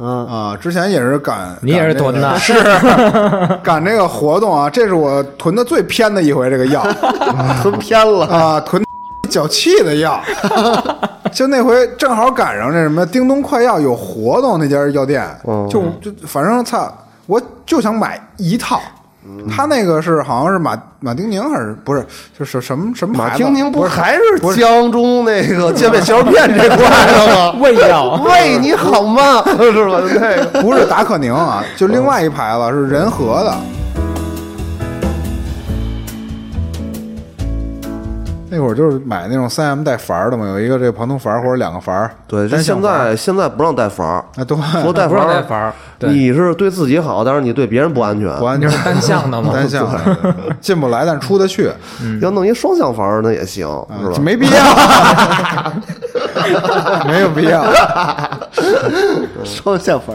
嗯啊，之前也是赶，你也是囤的。是赶这个活动啊，这是我囤的最偏的一回，这个药。囤偏了，啊，囤 脚气的药，就那回正好赶上这什么叮咚快药有活动，那家药店，嗯。就就反正操，我就想买一套。他那个是好像是马马丁宁还是不是？就是什么什么马丁宁不还是江中那个界面小肉片这块的吗？胃 药喂，你好吗？是吧？那个不是达克宁啊，就另外一牌子是仁和的。那会儿就是买那种三 M 带阀儿的嘛，有一个这个旁通阀儿或者两个阀儿。对，但现在现在不让带阀儿，啊，对，不说带阀儿，让带阀你是对自己好，但是你对别人不安全。不安全单向的嘛？单向的进不来，但出得去，要弄一双向阀那也行，是吧？没必要，没有必要。双向阀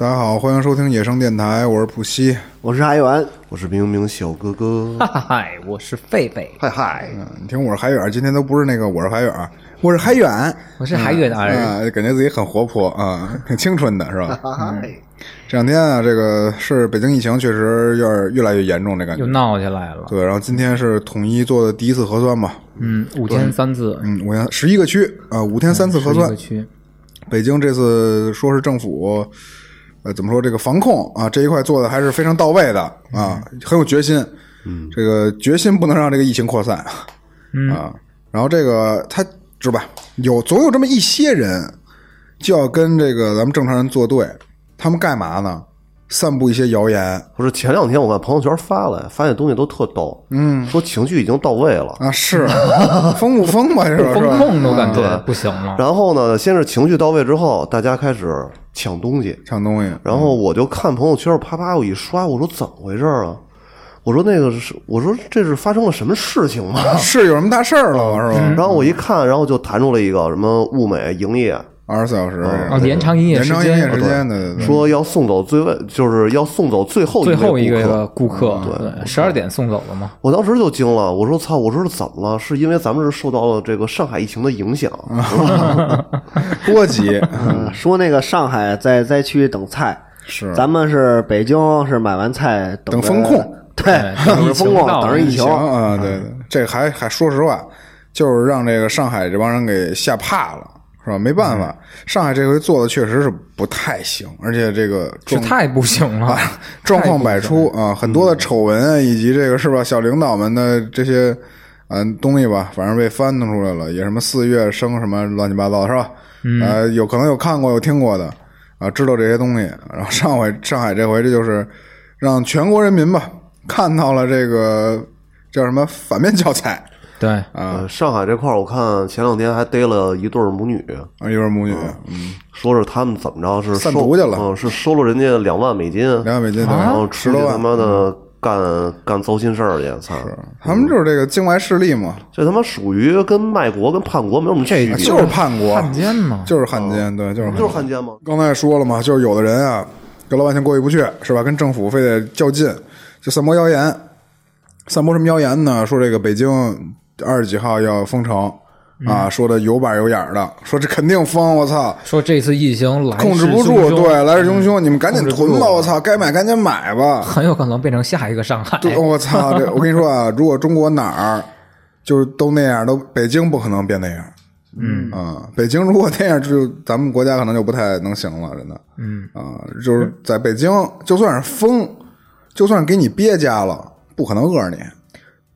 大家好，欢迎收听野生电台，我是普西。我是海远，我是明明小哥哥。嗨，我是狒狒，嗨嗨，嗯，你听我是海远，今天都不是那个我是海远，我是海远。我是海远的儿，啊，感觉自己很活泼啊，挺青春的是吧？嗨，这两天啊，这个是北京疫情确实有点越来越严重，这感觉又。闹起来了。对，然后今天是统一做的第一次核酸嘛，嗯，五天三次，嗯，五天十一个区啊，五天三次核酸十一个。区，北京这次说是政府，呃，怎么说这个防控啊这一块做的还是非常到位的啊，很有决心。嗯，这个决心不能让这个疫情扩散嗯啊。然后这个他是吧，有总有这么一些人就要跟这个咱们正常人作对，他们干嘛呢？散布一些谣言不是前两天我看朋友圈发了，发现东西都特逗，嗯，说情绪已经到位了。啊，是 疯不疯吧？这 是风是吧控都感觉对不行了。然后呢，先是情绪到位之后，大家开始抢东西，抢东西，然后我就看朋友圈，啪啪我一刷，我说怎么回事啊？我说那个是，我说这是发生了什么事情吗？是有什么大事儿了是吧？然后我一看，然后就弹出了一个什么物美营业，二十四小时啊，延长营业时延长营业间，时间的，说要送走最位，就是要送走最后最后一个顾客。对，十二点送走了嘛。我当时就惊了，我说操，我说是怎么了？是因为咱们是受到了这个上海疫情的影响，波及嗯，说那个上海在灾区等菜，是咱们是北京是买完菜等风控，对，等着风控，等着疫情情啊，对对，这还还说实话，就是让这个上海这帮人给吓怕了，是吧？没办法，上海这回做的确实是不太行，而且这个状是太不行了，状况百出啊，很多的丑闻啊，以及这个是吧，小领导们的这些嗯东西吧，反正被翻腾出来了，也什么四月生什么乱七八糟是吧？呃，有可能有看过有听过的啊，知道这些东西。然后上回上海这回这就是让全国人民吧看到了这个叫什么反面教材对，啊，呃，上海这块儿我看前两天还逮了一对儿母女，啊一对母女，嗯，说是他们怎么着是散收毒去了嗯，是收了人家两万美金，两万美金，然后出去他。妈的干干糟心事儿去，操！他们就是这个境外势力嘛，这他妈属于跟卖国跟叛国没有什么区别，就是叛国，汉奸嘛，就是汉奸，对，就是汉就是奸汉奸吗？刚才也说了嘛，就是有的人啊，跟老百姓过意不去，是吧？跟政府非得较劲，就散播谣言。散播什么谣言呢？说这个北京二十几号要封城啊，说的有板有眼的，说这肯定封，我操，说这次疫情来控制不住，对，来势汹汹，你们赶紧囤吧，我操，该买赶紧买吧。很有可能变成下一个上海。对，我操，这我跟你说啊，如果中国哪儿就是都那样，都北京不可能变那样。嗯啊，北京如果那样，就咱们国家可能就不太能行了，真的。嗯啊，就是在北京，就算是封，就算给你憋家了，不可能饿着你。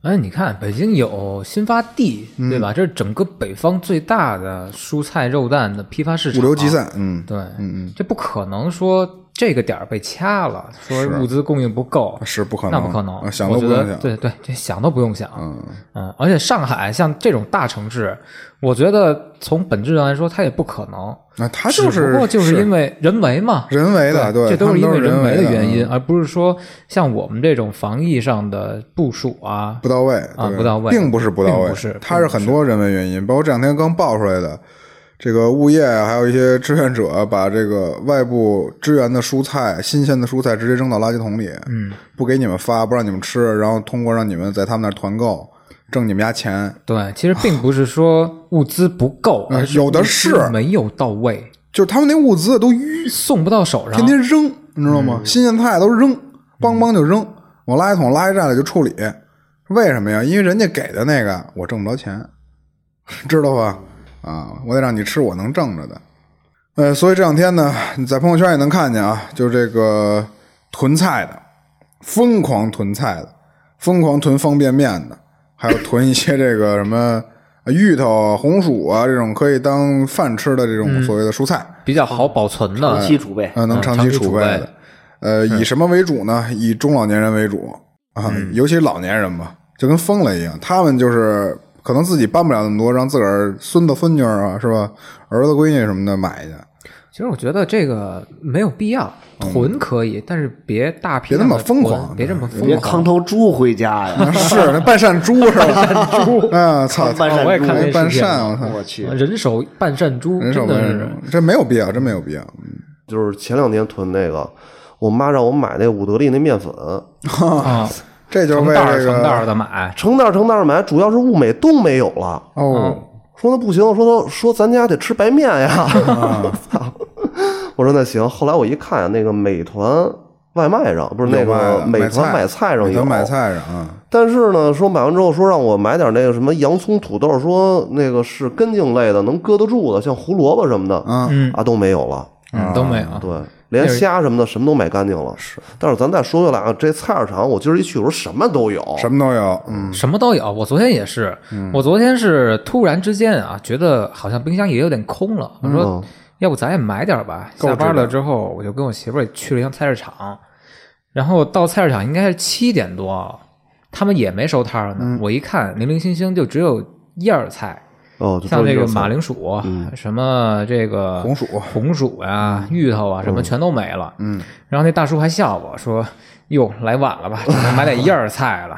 哎，你看北京有新发地，嗯对吧？这是整个北方最大的蔬菜肉蛋的批发市场，物流集散，嗯，对，嗯嗯，这不可能说这个点儿被掐了，说物资供应不够，是不可能，那不可能，啊想都不用想。得对对，这想都不用想。嗯而且上海像这种大城市，我觉得从本质上来说，它也不可能。那它只就是不过就是因为人为嘛，人为的，对，这都是因为人为为的原因，嗯而不是说像我们这种防疫上的部署啊不到位啊不到位并不是不到位，并不是它是很多人为原因，包括这两天刚爆出来的。这个物业啊，还有一些志愿者把这个外部支援的蔬菜、新鲜的蔬菜直接扔到垃圾桶里，嗯，不给你们发，不让你们吃，然后通过让你们在他们那儿团购，挣你们家钱。对，其实并不是说物资不够，有的是没有到位，就是他们那物资都淤，送不到手上天。天扔，你知道吗？新鲜菜都扔，梆梆就扔，往垃圾桶、垃圾站里就处理。为什么呀？因为人家给的那个我挣不着钱，知道吧？啊，我得让你吃我能挣着的。呃，所以这两天呢，你在朋友圈也能看见啊，就这个囤菜的，疯狂囤菜的，疯狂囤方便面的，还有囤一些这个什么呃芋头啊、红薯啊这种可以当饭吃的这种所谓的蔬菜。比较好保存的长，期储备，呃，能嗯长期储备长期储备的。呃，以什么为主呢？以中老年人为主啊，尤其老年人吧，就跟疯了一样。他们就是可能自己搬不了那么多，让自个儿孙子孙女儿啊，是吧？儿子闺女什么的买去，其实我觉得这个没有必要，囤可以，但是别大批别那么疯狂别这么疯别狂。扛头猪回家呀！是 那半扇猪是吧？猪啊，操！半扇我也看那那半扇，我操！我去，人手半扇猪，人手真的是半扇猪，这没有必要，真没有必要。就是前两天囤那个，我妈让我买那伍德利那面粉，啊，这就是成为这袋成袋儿个的买。成袋成袋儿买，主要是物美都没有了。哦，说那不行，说他说咱家得吃白面呀。操！我说那行。后来我一看，那个美团外卖上不是那个美团买菜上有美团，买菜上啊，但是呢，说买完之后说让我买点那个什么洋葱、土豆，说那个是根茎类的，能搁得住的，像胡萝卜什么的啊都没有了。嗯，都没有。对，连虾什么的什么都买干净了。是，但是咱再说回来啊，这菜市场我今儿一去，我说什么都有，什么都有，嗯，什么都有。我昨天也是，我昨天是突然之间啊，觉得好像冰箱也有点空了。我说，嗯要不咱也买点吧。下班了之后，我就跟我媳妇儿也去了一趟菜市场，然后到菜市场应该是七点多，他们也没收摊儿呢。我一看，零零星星就只有叶儿菜，哦，像这个马铃薯，什么这个红薯红薯呀、芋头啊，什么全都没了。嗯，然后那大叔还笑我说：“哟，来晚了吧，只能买点叶儿菜了。”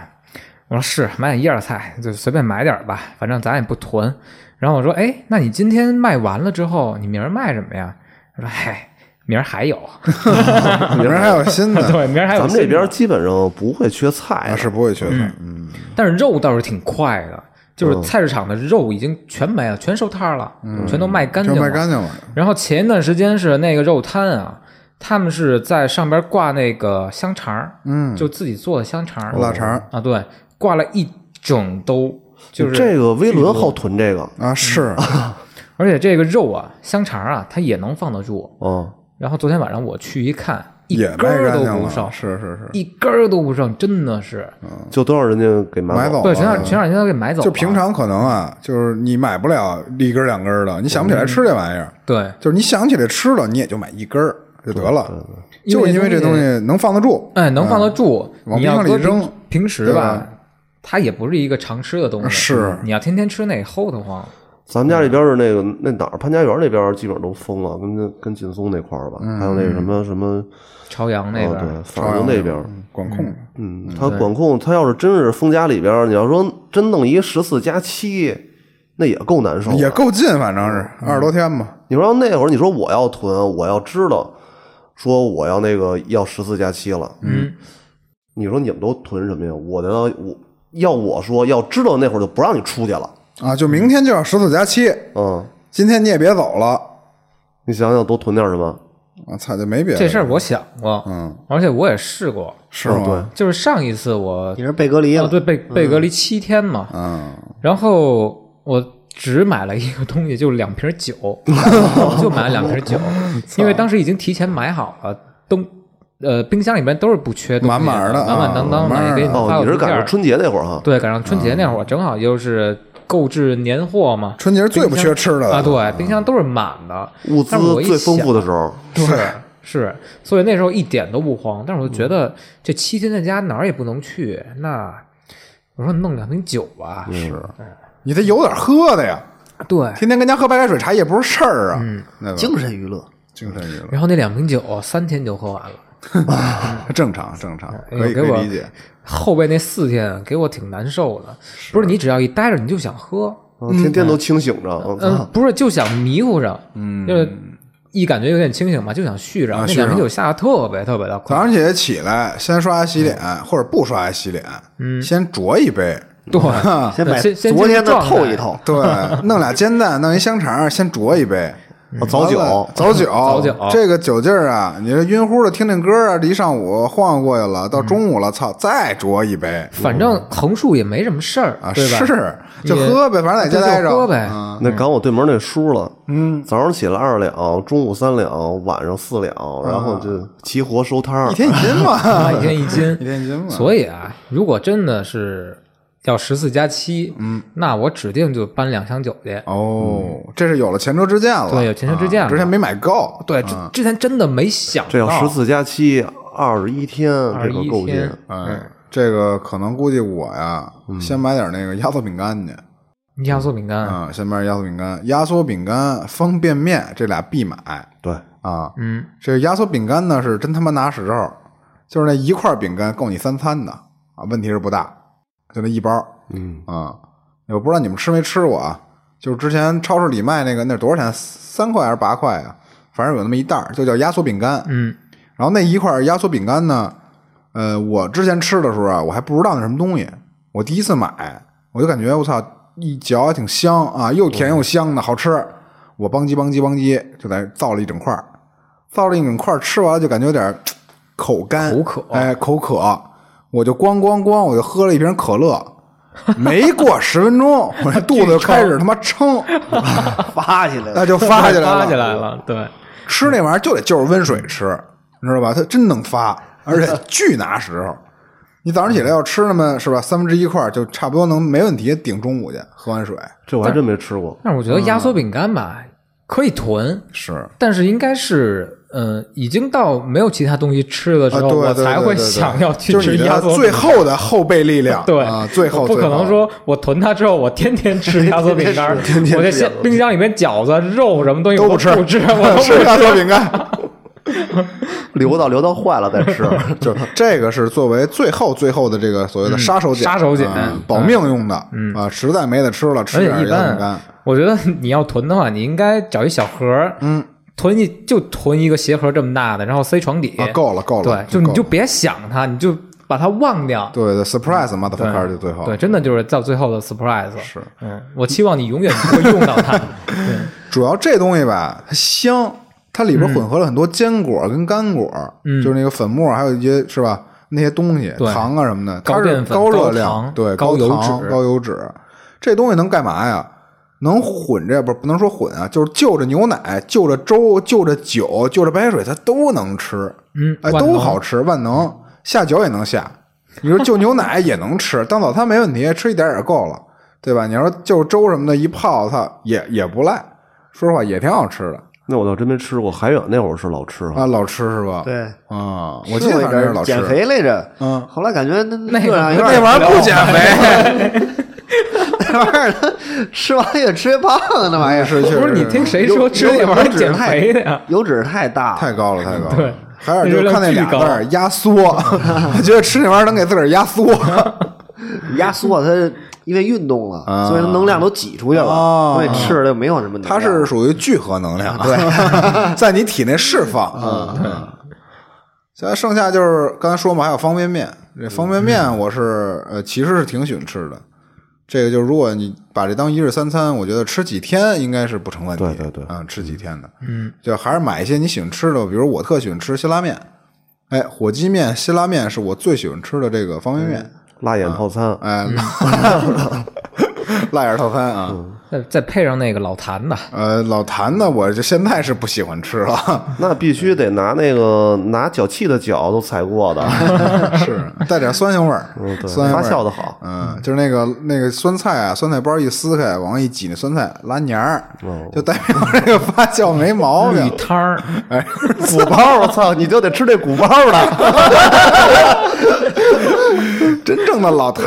我说：“是，买点叶儿菜，就随便买点吧，反正咱也不囤。”然后我说：“哎，那你今天卖完了之后，你明儿卖什么呀？”他说：“嗨，明儿还有，明儿还有新的，对，明儿还有咱们这边基本上不会缺菜啊，是不会缺菜，嗯，但是肉倒是挺快的，就是菜市场的肉已经全没了，全收摊儿了，全都卖干净了。卖干净了，然后前一段时间是那个肉摊啊，他们是在上边挂那个香肠，嗯，就自己做的香肠腊肠啊，对，挂了一整兜，就是这个威伦好囤这个，啊，是，而且这个肉啊，香肠啊，它也能放得住。嗯，然后昨天晚上我去一看，一也根儿都不剩，是是是，一根儿都不剩，真的是，就都让人家给买走了。对，全让了全让人家给买走了。就平常可能啊，就是你买不了一根两根的，你想不起来吃这玩意儿，对，就是你想起来吃了，你也就买一根儿就得了，就因为这东西能放得住，哎，能放得住，往你要搁冰箱里扔。平平时吧吧，它也不是一个常吃的东西。是。你要天天吃那齁得慌。咱们家这边是那个那哪儿潘家园那边基本上都封了，跟跟跟劲松那块儿吧，还有那个什么什么，朝阳那哦边，对，反正那边管控，嗯，他管控，他要是真是封家里边儿，你要说真弄一十四加七，那也够难受，也够近，反正是二十多天吧，你说那会儿，你说我要囤，我要知道，说我要那个要十四加七了，嗯，你说你们都囤什么呀？我的我要我说要知道那会儿就不让你出去了，啊，就明天就要十四加七，嗯，今天你也别走了，你想想多囤点什么？我操，就没别的这事儿我想过，嗯，而且我也试过，是吗？就是上一次我你是被隔离了，哦对被被隔离七天嘛，嗯，然后我只买了一个东西，就两瓶酒，就买了两瓶酒，因为当时已经提前买好了，东呃冰箱里面都是不缺东西满满的满满当当的，啊也给你发哦，你是。赶上春节那会儿哈？对，赶上春节那会儿，正好又是购置年货嘛。春节是最不缺吃的了啊，对，冰箱都是满的，物资最丰富的时候，是是，所以那时候一点都不慌。但是我就觉得这七天在家哪儿也不能去，那我说弄两瓶酒吧，是，你得有点喝的呀，对。天天跟家喝白开水茶也不是事儿啊，嗯？精神娱乐。精神娱乐然后那两瓶酒三天就喝完了，正 常正常，可以可给我以理解。后背那四天给我挺难受的。不是你只要一待着你就想喝，啊天天都清醒着！不是就想迷糊着，嗯，就是一感觉有点清醒嘛，就想续着。那两瓶酒下的特别特别的快，早上起来起来，先刷牙洗脸，或者不刷牙洗脸，嗯，先酌一杯，对，先把先先昨天的透一透。对，弄俩煎蛋，弄一香肠，先酌一杯。哦早酒早酒，早酒。这个酒劲儿啊，你这晕乎的听听歌啊，这一上午晃悠过去了，到中午了，操，再酌一杯。反正横竖也没什么事儿啊，对吧？是就喝呗，反正在家待着，喝呗。嗯。那赶我对门那叔了，嗯，早上起来二两，中午三两，晚上四两，然后就齐活收摊儿。一。天一斤啊，嘛，一天一斤。一，天一斤嘛，所以啊，如果真的是要十四加七，嗯，那我指定就搬两箱酒去。哦，这是有了前车之鉴了，对有前车之鉴了啊之前没买够，对，之之前真的没想到，这要十四加七，二十一天，这个够劲天。哎，这个可能估计我呀，嗯先买点那个压缩饼干去。压缩饼干，啊，先买压缩饼干、压缩饼干、方便面，这俩必买对，啊。嗯，这个压缩饼干呢是真他妈拿时候，就是那一块饼干够你三餐的啊，问题是不大，就那一包嗯，啊。我不知道你们吃没吃过啊？就是之前超市里卖那个，那多少钱？三块还是八块啊？反正有那么一袋儿，就叫压缩饼干。嗯，然后那一块压缩饼干呢，呃，我之前吃的时候啊，我还不知道那什么东西。我第一次买，我就感觉我操，一嚼还挺香啊，又甜又香的，好吃。我邦唧邦唧邦唧就在造了一整块儿，造了一整块儿，吃完了就感觉有点口干、口渴哎，口渴。我就咣咣咣，我就喝了一瓶可乐。没过十分钟，我这肚子就开始他妈撑，发起来了，那就发起来了，发起来了，对，吃那玩意儿就得就着温水吃，你知道吧？它真能发，而且 巨拿时候。你早上起来要吃那么是吧，三分之一块儿就差不多能没问题顶中午去，喝完水这我还真没吃过。但是我觉得压缩饼干吧可以囤，是但是应该是。呃，已经到没有其他东西吃的时啊，候，对我才会想要去就是你的吃压缩饼最后的后备力量，对啊，最后不可能说我囤它之后，我天天吃压缩 饼干，天天我这冰箱里面饺子、肉什么东西都不吃不吃，我都 吃压缩饼干。留到留到坏了再吃。就是这个是作为最后最后的这个所谓的杀手锏，嗯杀手锏啊保命用的，啊，实在没得吃了，吃而且一点压缩饼干。般，，我觉得你要囤的话，你应该找一小盒，嗯，囤一就囤一个鞋盒这么大的，然后塞床底，啊，够了够了，对，就你就别想它，你就把它忘掉。对对，surprise motherfucker 就最后对，真的就是到最后的 surprise。是，嗯，我期望你永远不会用到它。对主要这东西吧，它香，它里边混合了很多坚果跟干果，嗯就是那个粉末，还有一些是吧？那些东西，糖啊什么的，它是高热量糖，对，高油脂高油脂。这东西能干嘛呀？能混着不是不能说混啊，就是就着牛奶、就着粥、就着酒、就着白水，它都能吃。嗯，哎，都好吃，万能下酒也能下。你说就牛奶也能吃，当早餐没问题，吃一点儿也够了，对吧？你要说就粥什么的，一泡它也也不赖，说实话也挺好吃的那我倒真没吃过。海远那会儿是老吃，啊，老吃是吧？对，啊，我记得吃过一反正是老吃。减肥来着，嗯后来感觉那那玩意儿不减肥，那玩意儿吃完越吃越胖啊，那玩意儿是确实不是你听谁说吃那玩意儿减肥的呀？油脂太大，太高了，太高了。对还有就是看那俩字儿压缩，我 觉得吃那玩意儿能给自个儿压缩。压缩它因为运动了，啊所以它能量都挤出去了，哦所以吃的就没有什么能量。它是属于聚合能量，对，在你体内释放。嗯，现在剩下就是刚才说嘛，还有方便面。这方便面我是呃，其实是挺喜欢吃的。这个就是如果你把这当一日三餐，我觉得吃几天应该是不成问题。对对对啊、吃几天的，嗯，就还是买一些你喜欢吃的，比如我特喜欢吃辛拉面，哎，火鸡面、辛拉面是我最喜欢吃的这个方便面，辣眼套餐，哎 辣眼套餐啊。再再配上那个老坛的，呃，老坛的，我就现在是不喜欢吃了，那必须得拿那个拿脚气的脚都踩过的，是带点酸性味儿，嗯，对，酸发酵的好。嗯，就是那个那个酸菜啊，酸菜包一撕开，往上一挤，那酸菜拉黏儿，就代表这个发酵没毛绿病。汤儿，哎，鼓包，我操，你就得吃这鼓包的。真正的老坛，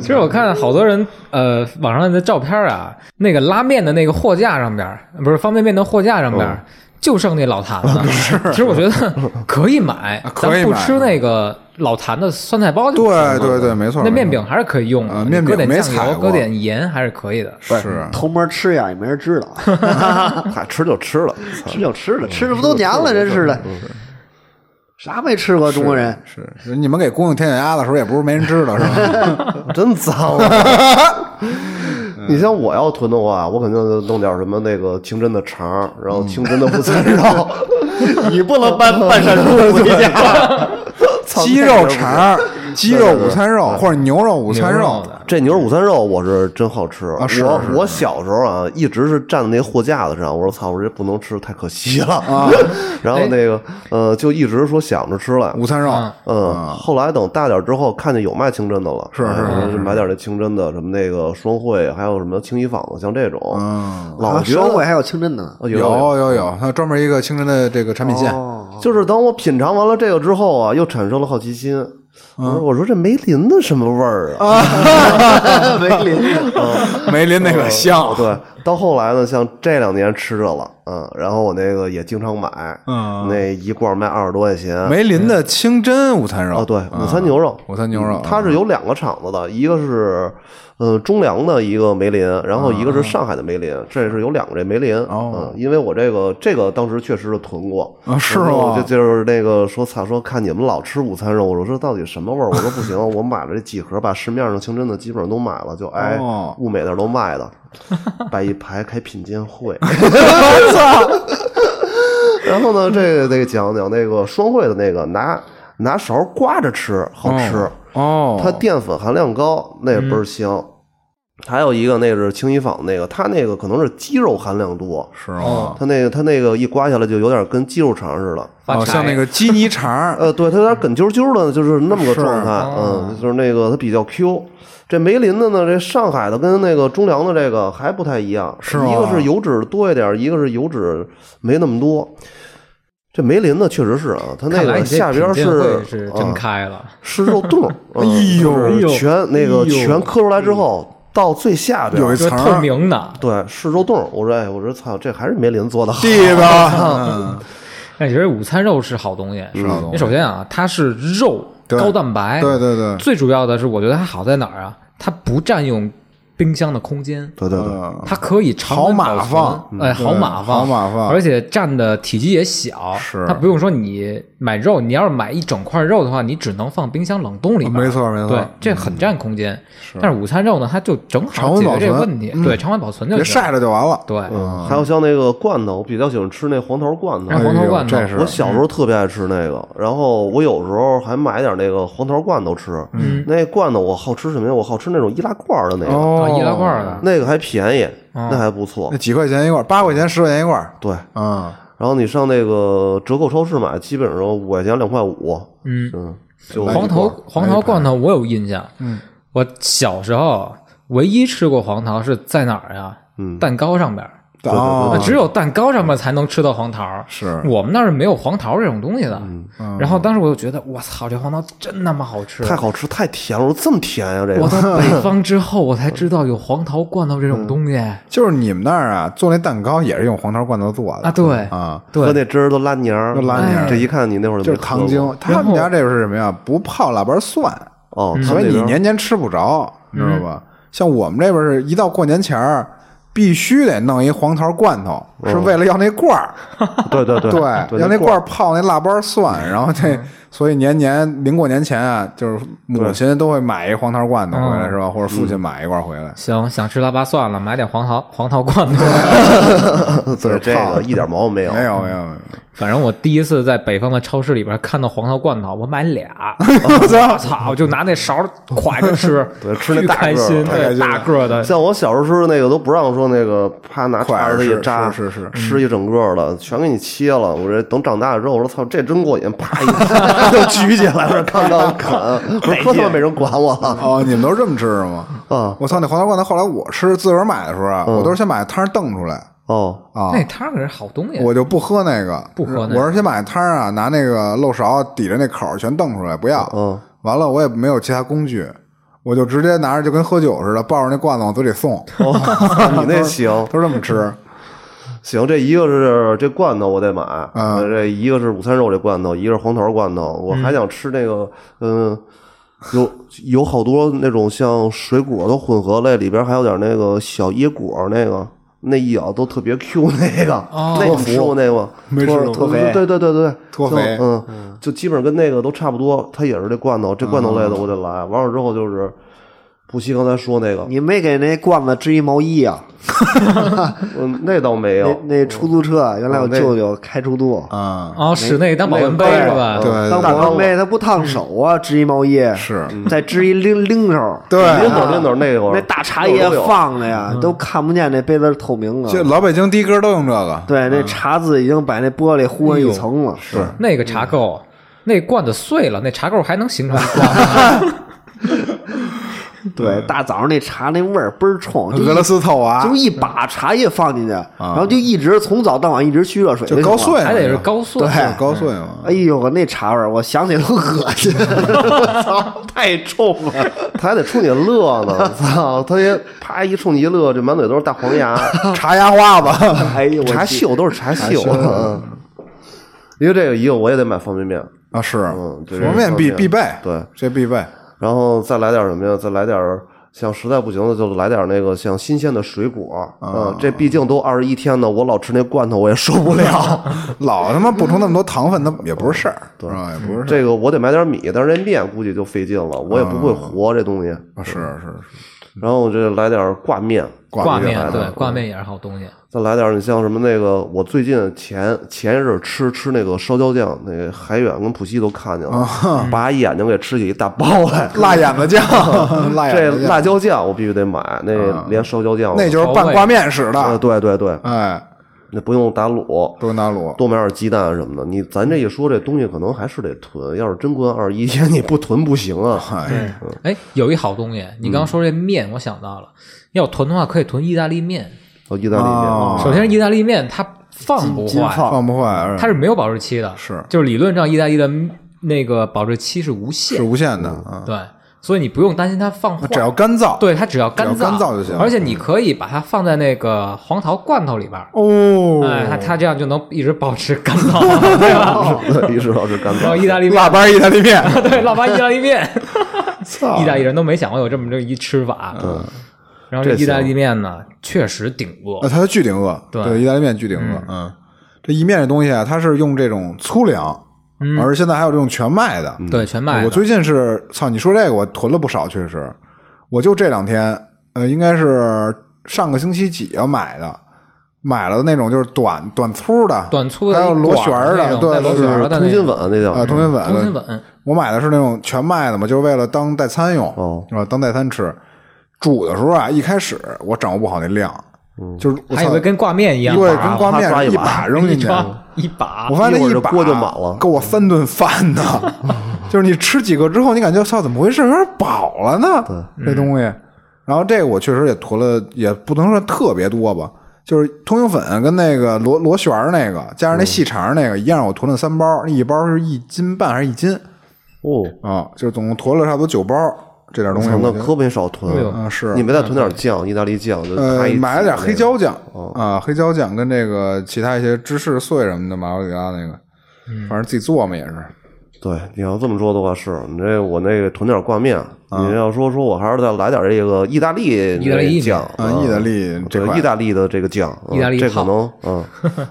其实我看好多人，呃，网上的照片啊，那个拉面的那个货架上边，不是方便面的货架上边儿，就剩那老坛了。其实我觉得可以买，可以买。咱不吃那个老坛的酸菜包就对对对，没错。那面饼还是可以用的，面饼搁点酱油，没踩搁点盐还是可以的。是。偷摸吃呀，也没人知道，嗨，吃就吃了，吃就吃了，吃这不都年了，真是的。啥没吃过中国人？是是你们给供应天眼鸭的时候，也不是没人知道，是吧？真脏啊！你像我要囤的话，我肯定弄点什么那个清真的肠，然后清真的午餐肉，你不能搬半山猪回家。鸡肉肠、鸡肉午餐肉或者牛肉午餐肉，这牛肉午餐肉我是真好吃。啊是我我小时候啊，一直是站在那货架子上，我说操，我这不能吃，太可惜了。啊然后那个呃，就一直说想着吃了。午餐肉，嗯，后来等大点之后，看见有卖清真的了，是是是买点那清真的，什么那个双汇，还有什么清一坊子，像这种，嗯，老双汇还有清真的呢。有有有有，它专门一个清真的这个产品线，哦，就是等我品尝完了这个之后啊，又产生了好奇心。嗯。我说我说这梅林的什么味儿啊？梅林，梅林那个香，对，到后来呢，像这两年吃着了，嗯，然后我那个也经常买，嗯。那一罐卖二十多块钱。梅林的清真午餐肉，哦，对，嗯午餐牛肉，午餐牛肉，它是有两个厂子的，一个是呃中粮的一个梅林，然后一个是上海的梅林，这是有两个这梅林。哦嗯，因为我这个这个当时确实是囤过啊是吗就就是那个说操说看你们老吃午餐肉，我说这到底什么味儿？我说不行，我买了这几盒，把市面上清真的基本上都买了，就挨哦物美那儿都卖的，摆一排开品鉴会。然后呢，这个得讲讲那个双汇的那个拿拿勺刮着吃好吃。哦，它淀粉含量高，那倍儿香。还有一个那是清一坊那个，它那个可能是鸡肉含量多，是吗？它那个它那个一刮下来就有点跟鸡肉肠似的。哦，像那个鸡泥肠，呃，对，它有点梗啾啾的，就是那么个状态，哦。嗯，就是那个它比较 Q。这梅林的呢，这上海的跟那个中粮的这个还不太一样，是吗一个是油脂多一点，一个是油脂没那么多。这梅林呢，确实是啊，它那个下边是会是真啊开了，是肉冻儿，嗯哎呦哎呦全那个全磕出来之后，到最下边有一层透明的。对是肉冻。我说哎，我说操，这还是梅林做的好。地吧，嗯但其实午餐肉是好东西，是好东西你首先啊，它是肉高蛋白，对对对，最主要的是，我觉得它好在哪儿啊？它不占用冰箱的空间，对对对，嗯。它可以常好码温保存。放。哎，对好码放，好码放。而且占的体积也小，是。它不用说你买肉，你要是买一整块肉的话，你只能放冰箱冷冻里边，没错没错。对，这很占空间。但是午餐肉呢，它就正好解温保存。决这个问题，嗯对，常温保存就别。晒着就完了。对，嗯，还有像那个罐头，我比较喜欢吃那黄桃罐头哎。黄桃罐头我小时候特别爱吃那个，然后我有时候还买点那个黄桃罐头吃。嗯，那罐头我好吃什么呀？我好吃那种易拉罐的那个，易拉罐的，那个还便宜，哦那还不错。那。几块钱一罐，八块钱十块钱一罐，对，嗯，然后你上那个折扣超市买，基本上五块钱两块五。嗯，嗯，就黄桃黄桃罐头我有印象，嗯，我小时候唯一吃过黄桃是在哪儿呀？嗯。蛋糕上边哦。那只有蛋糕上面才能吃到黄桃，是。我们那儿是没有黄桃这种东西的。嗯。然后当时我就觉得，我操，这黄桃真他妈好吃！太好吃，太甜了，我说这么甜呀、这我。到北方之后，我才知道有黄桃罐头这种东西。就是你们那儿啊，做那蛋糕也是用黄桃罐头做的。啊！对。啊，对，喝那汁儿都拉黏儿，都拉黏儿。这一看你那会儿就是糖精。他们家这个是什么呀？不泡腊八蒜，哦，他所以你年年吃不着，你知道吧？像我们这边是一到过年前儿，必须得弄一黄桃罐头，是为了要那罐儿，对对对。对，要那罐儿。儿泡那腊八蒜，然后这，所以年年临过年前啊，就是母亲都会买一黄桃罐头回来，嗯是吧？或者父亲买一罐回来。行，想吃腊八蒜了，买点黄桃黄桃罐头。对 这泡个一点毛病没有，没有没有没有，反正我第一次在北方的超市里边看到黄桃罐头，我买俩，我操，我就拿那勺蒯着吃，对吃那大个儿开心，对，大个儿的，像我小时候吃的那个都不让说那个啪拿筷子一扎，是是吃一整个的，全给你切了。我这等长大了之后，我说操，这真过瘾，啪一 下就举起来了，刚刚 啃，我说可他妈没人管我了哦，你们都是这么吃的吗？啊！我操，那黄桃罐头后来我吃自个儿买的时候啊，我都是先把汤瞪出来哦，啊，那汤可是好东西。我就不喝那个，不喝那个我是先把汤啊拿那个漏勺抵着那口儿全瞪出来，不要。嗯，完了我也没有其他工具，我就直接拿着就跟喝酒似的，抱着那罐子往嘴里送，哦，你那行都是这么吃。行，这一个是这罐头我得买，这一个是午餐肉这罐头，一个是黄桃罐头，我还想吃那个，嗯。有有好多那种像水果的混合类，里边还有点那个小椰果那个，那一咬都特别 Q 那个，哦那你吃过那个吗？没吃过特脱肥对对对对对，脱肥嗯，就基本上跟那个都差不多。它也是这罐头，这罐头类的我得来。完了之后就是布希刚才说那个，你没给那罐子织一毛衣啊？嗯，那倒没有。那出租车原来我舅舅开出租，啊，哦，使那个当保温杯是吧？对当保温杯。它不烫手啊，织一毛衣。是。再织一拎拎手，对。拎斗拎手那会儿。那大茶叶放的呀，都看不见那杯子是透明这的。老北京的哥都用这个，对，那茶渍已经把那玻璃糊上一层了。是那个茶垢，那罐子碎了，那茶垢还能形成一罐子。对，大早上那茶那味儿倍儿冲，就俄罗斯套娃就一把茶叶放进去，然后就一直从早到晚一直续热水，就高碎，还得是高碎。对对高碎嘛。哎呦，那茶味儿，我想起都恶心，我操，太冲了。他还得冲你乐呢，操！他也啪一冲你一乐，这满嘴都是大黄牙，茶牙花子，哎呦，茶去锈都是茶锈。嗯，因为这个一个我也得买方便面，啊，是嗯对方便面必必备，对，这必备。然后再来点什么呀？再来点像实在不行的，就来点那个像新鲜的水果。嗯，这毕竟都二十一天呢，我老吃那罐头我也受不了。老他妈补充那么多糖分，那也不是事儿，对吧？也不是事这个我得买点米，但是这面估计就费劲了，我也不会和这东西。儿，是是是，然后我这来点挂面，挂面对挂面也是好东西。再来点儿你像什么那个，我最近前前一阵儿吃吃那个烧椒酱，那个海远跟普西都看见了，把眼睛给吃起一大包来。辣眼子酱，辣这眼子酱，辣椒酱我必须得买，那连烧椒酱那就是拌挂面使呃的，对对对，哎，那不用打卤，不用打卤，多买点鸡蛋什么的。你咱这一说，这东西可能还是得囤。要是真关二十一天，你不囤不行啊。哎，哎，有一好东西，你刚刚说这面，我想到了，要囤的话可以囤意大利面。哦，意大利面，哦。首先，意大利面它放不坏，放。放不坏，它是没有保质期的，是。就是理论上意大利的那个保质期是无限。是，无限的啊，对，所以你不用担心它放坏，只要干燥，对它只要干燥。干燥就行。而且你可以把它放在那个黄桃罐头里边儿，哦，哎，它它这样就能一直保持干燥，对吧？对，一直保持干然后燥。意大利面，腊八意大利面，对，腊八意大利面，操。意大利人都没想过有这么这一吃法。嗯，然后这这意大利面呢，确实顶饿啊，。它巨顶饿，对意大利面巨顶饿，嗯，这意面这东西啊，它是用这种粗粮，嗯而现在还有这种全麦的，对，全麦。我最近是操，你说这个我囤了不少，确实，我就这两天，呃，应该是上个星期几要买的，买了那种就是短短粗的，短粗的还有螺旋的，对，带螺旋儿的通心那种粉那叫啊，通心粉，通心粉，我买的是那种全麦的嘛，就是为了当代餐用，哦啊，当代餐吃。煮的时候啊，一开始我掌握不好那量，就是我以为跟挂面一样，对，把跟挂面一啪抓一把把扔进去，抓一把我，发现一会儿这那把锅就满了够我三顿饭呢。就是你吃几个之后，你感觉操，怎么回事？有点饱了呢，这东西。然后这个我确实也囤了，也不能说特别多吧，就是通心粉跟那个螺螺旋儿那个，加上那细肠儿那个一样，我囤了三包，那一包是一斤半还是一斤哦，啊？就总共囤了差不多九包这点东西。那可别少囤。啊是你没再囤点酱，意大利酱就买了点挤黑椒酱哦啊，黑椒酱跟这个其他一些芝士碎什么的，马格里拉那个，反正自己做嘛也是。对，你要这么说的话，是你这我那个囤点挂面。啊你要说说我还是再来点这个意大利意大利酱啊意大利这个意大利的这个酱，嗯意大利这可能 嗯，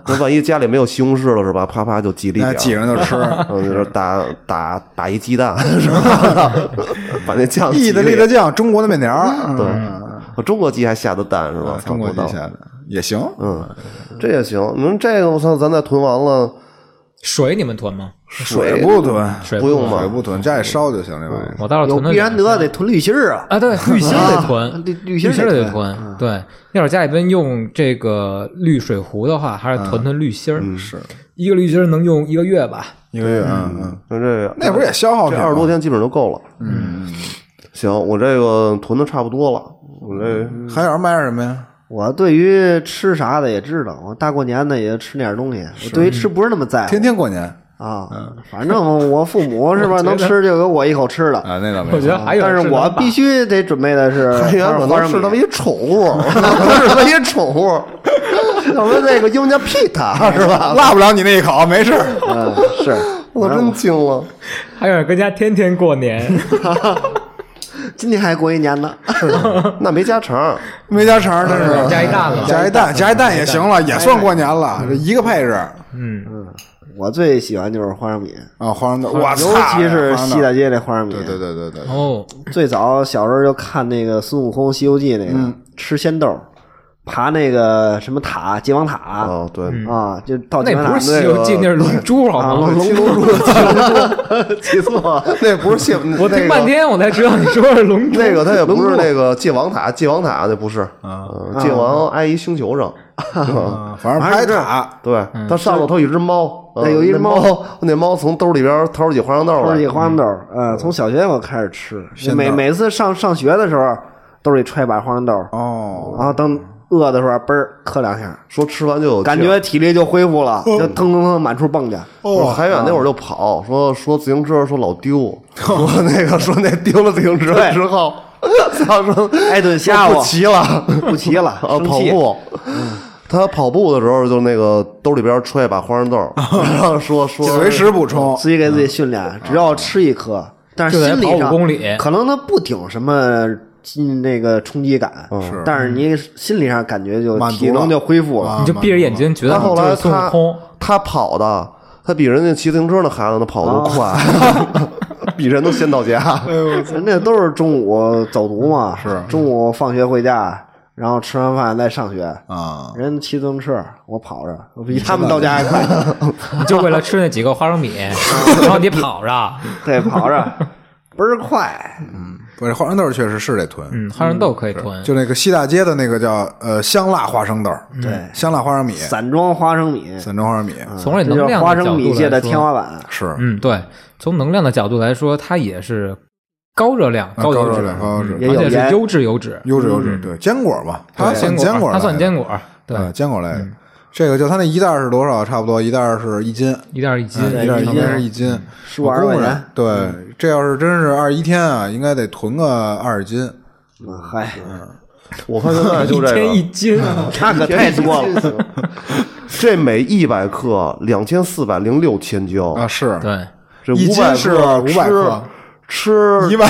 那万一家里没有西红柿了是吧？啪啪就挤了一哎，点，挤上就吃。嗯，就是打打打一鸡蛋 是吧？把那酱意大利的酱，中国的面条，对嗯，我中国鸡还下的蛋是吧啊？中国差不多地下的也行。嗯，这也行。你说这个我操，咱再囤完了，水你们囤吗？水不囤，水不用吗水不囤，家里烧就行。这玩意儿我倒是有囤的必然得得囤滤芯儿啊，啊，对，滤芯儿得囤，滤滤滤芯儿得囤。对，要是家里边用这个滤水壶的话，还是囤囤滤芯儿。是一个滤芯儿能用一个月吧？一个月，嗯嗯，就这个那会儿也消耗这二十多天基本上就够了。嗯，行，我这个囤的差不多了。我这还有人买点什么呀？我对于吃啥的也知道，我大过年的也吃点东西。我对于吃不是那么在乎天天过年啊，反正我父母 是吧，能吃就有我一口吃的。啊，那倒没有。我觉得还有但是我必须得准备的是海源可能是他们一宠物，可能是他们 一宠物，要不然那个英家 Pete 是吧？落不了你那一口，没事儿。嗯，是。我真惊了。还有人跟家天天过年，今天还过一年呢。那没加成，没加成，那是。加一蛋了。加一蛋，加一蛋也行了，也算过年了，这一个配置。嗯。嗯，我最喜欢就是花生米，啊，花生豆，我尤，其是西大街那花生米。对对对对对，哦，最早小时候就看那个孙悟空《西游记》那个，吃仙豆，爬那个什么塔，界王塔哦，对，啊，就到那不是《西游记》，那是龙珠好龙？龙珠，记错，那不是谢，我听半天我才知道你说的是龙珠。那个他也不是那个界王塔，界王塔那不是，界王挨一星球上，啊，反正拍塔，对他上头头有一只猫，嗯有一只猫，那猫从兜里边掏出几花生豆偷来几花生豆，嗯，从小学我开始吃，每每次上上学的时候，兜里揣一把花生豆，哦，然后等饿的时候，嘣儿磕两下，说吃完就有感觉体力就恢复了，就腾腾腾满处蹦去。哦海远那会儿就跑，说说自行车说老丢，说那个说那丢了自行车对之后，操说挨顿吓我不骑了，不骑了，啊。跑步。他跑步的时候，就那个兜里边揣一把花生豆，然后说说随时补充，自己给自己训练，只要吃一颗，但是心理上公里。可能他不顶什么嗯那个冲击感，是。但是你心理上感觉就体能就恢复了。啊你就闭着眼睛觉得他后来他他跑的，他比人家骑自行车那孩子那跑的都快，比人都先到家。人家都是中午走读嘛，是。中午放学回家，然后吃完饭再上学。啊，人骑自行车，我跑着，我比他们到家还快。你就为了吃那几个花生米，然后你跑着，对，跑着 倍儿快。嗯不是花生豆确实是得囤，嗯，花生豆可以囤，就那个西大街的那个叫呃香辣花生豆，对，香辣花生米，散装花生米，散装花生米从这这就是能量的角花生米度来说界的天花板。是嗯，对，从能量的角度来说，它也是高热量、啊高热油脂，量高油脂。而且是优质油脂，优质油脂，对坚果嘛，它算坚坚果，它算坚果，对，对坚果类。这个就它那一袋儿是多少？差不多一袋儿是一斤，一袋儿一斤，一袋儿一斤应该是一斤，十五二十块钱。对，这要是真是二十一天啊，应该得囤个二十斤。嗯嗨，我看现在就这一天一个，斤，那可太多了。这每一百克两千四百零六千焦。啊，，是，对，这一五百斤是克500克吃吃一万，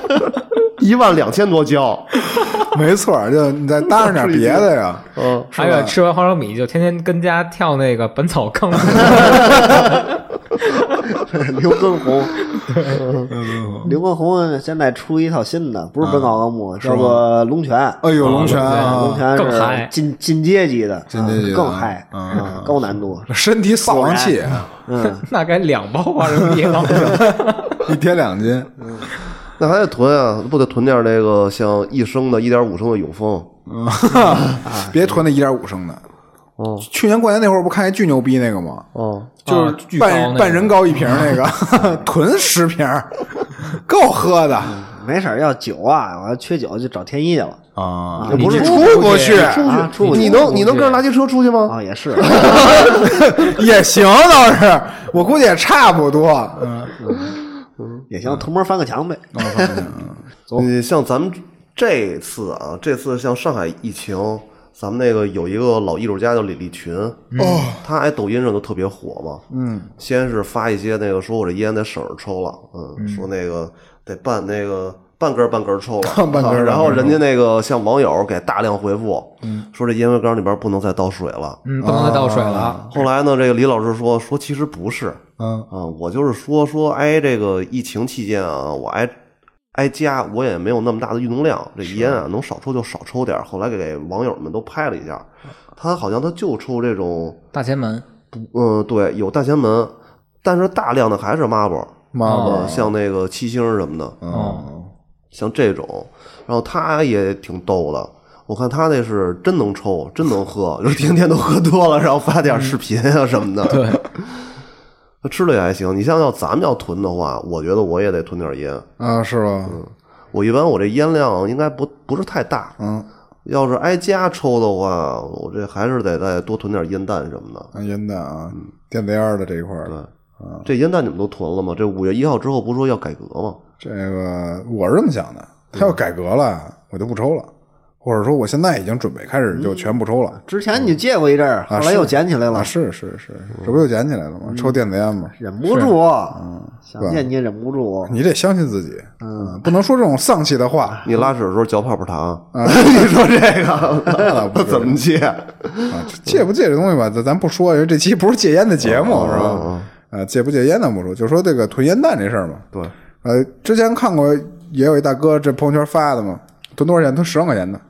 一万两千多焦，没错儿，就你再搭上点 别的呀。嗯，还有吃完花生米就天天跟家跳那个《本草纲目》，刘畊宏，刘畊宏现在出一套新的，不是《本草纲目》，叫做《龙泉》。哎呦，龙泉啊，龙泉是更嗨进进阶级的，进阶级更嗨，高难度。身体死亡器，嗯，那该两包花生米了。一天两斤。那还得囤啊，不得囤点那个像一升的、一点五升的永丰。别囤那一点五升的。哦去年过年那会儿不看一巨牛逼那个吗？哦，就是半那个半人高一瓶那个，囤十瓶，够喝的没事儿，要酒啊，我要缺酒就找天一去了啊不是出不去啊，出不去你能你能跟着垃圾车出去吗？啊，也是，也行，倒是我估计也差不多。嗯，也行，偷摸翻个墙呗。你像咱们这次啊，这次像上海疫情，咱们那个有一个老艺术家叫李立群，哦，他在抖音上都特别火嘛。嗯，先是发一些那个说我这烟在手上抽了，嗯，说那个得办那个半根儿半根儿抽了，半根然后人家那个像网友给大量回复，嗯，说这烟灰缸里边不能再倒水了。嗯，不能再倒水了。后来呢，这个李老师说说其实不是，嗯啊，我就是说说挨这个疫情期间啊，我挨挨家，我也没有那么大的运动量，这烟啊能少抽就少抽点。后来给网友们都拍了一下，他好像他就抽这种，大前门，嗯，对，有大前门，但是大量的还是 marble，像那个七星什么的，哦，像这种，然后他也挺逗的。我看他那是真能抽，真能喝，就是天天都喝多了，然后发点视频啊什么的。对，他吃的也还行。你像要咱们要囤的话，我觉得我也得囤点烟。啊，是吧？我一般我这烟量应该不不是太大。嗯，要是挨家抽的话，我这还是得再多囤点烟弹什么的。啊烟弹啊，电子烟的这一块儿的，这烟弹你们都囤了吗？这五月一号之后不是说要改革吗？这个我是这么想的，他要改革了，我就不抽了，或者说我现在已经准备开始就全不抽了。之前你戒过一阵儿，后来又捡起来了啊，，是是是，这不又捡起来了吗？抽电子烟嘛，忍不住，想戒你也忍不住。你得相信自己，嗯，不能说这种丧气的话你拉屎的时候嚼泡泡糖，你说这个不 怎么戒？啊。戒不戒这东西吧，咱咱不说，因为这期不是戒烟的节目，是吧？啊，戒不戒烟咱不说，就说这个囤烟弹这事儿嘛。对，呃，之前看过也有一大哥这朋友圈发的嘛，囤多少钱？囤十万块钱的，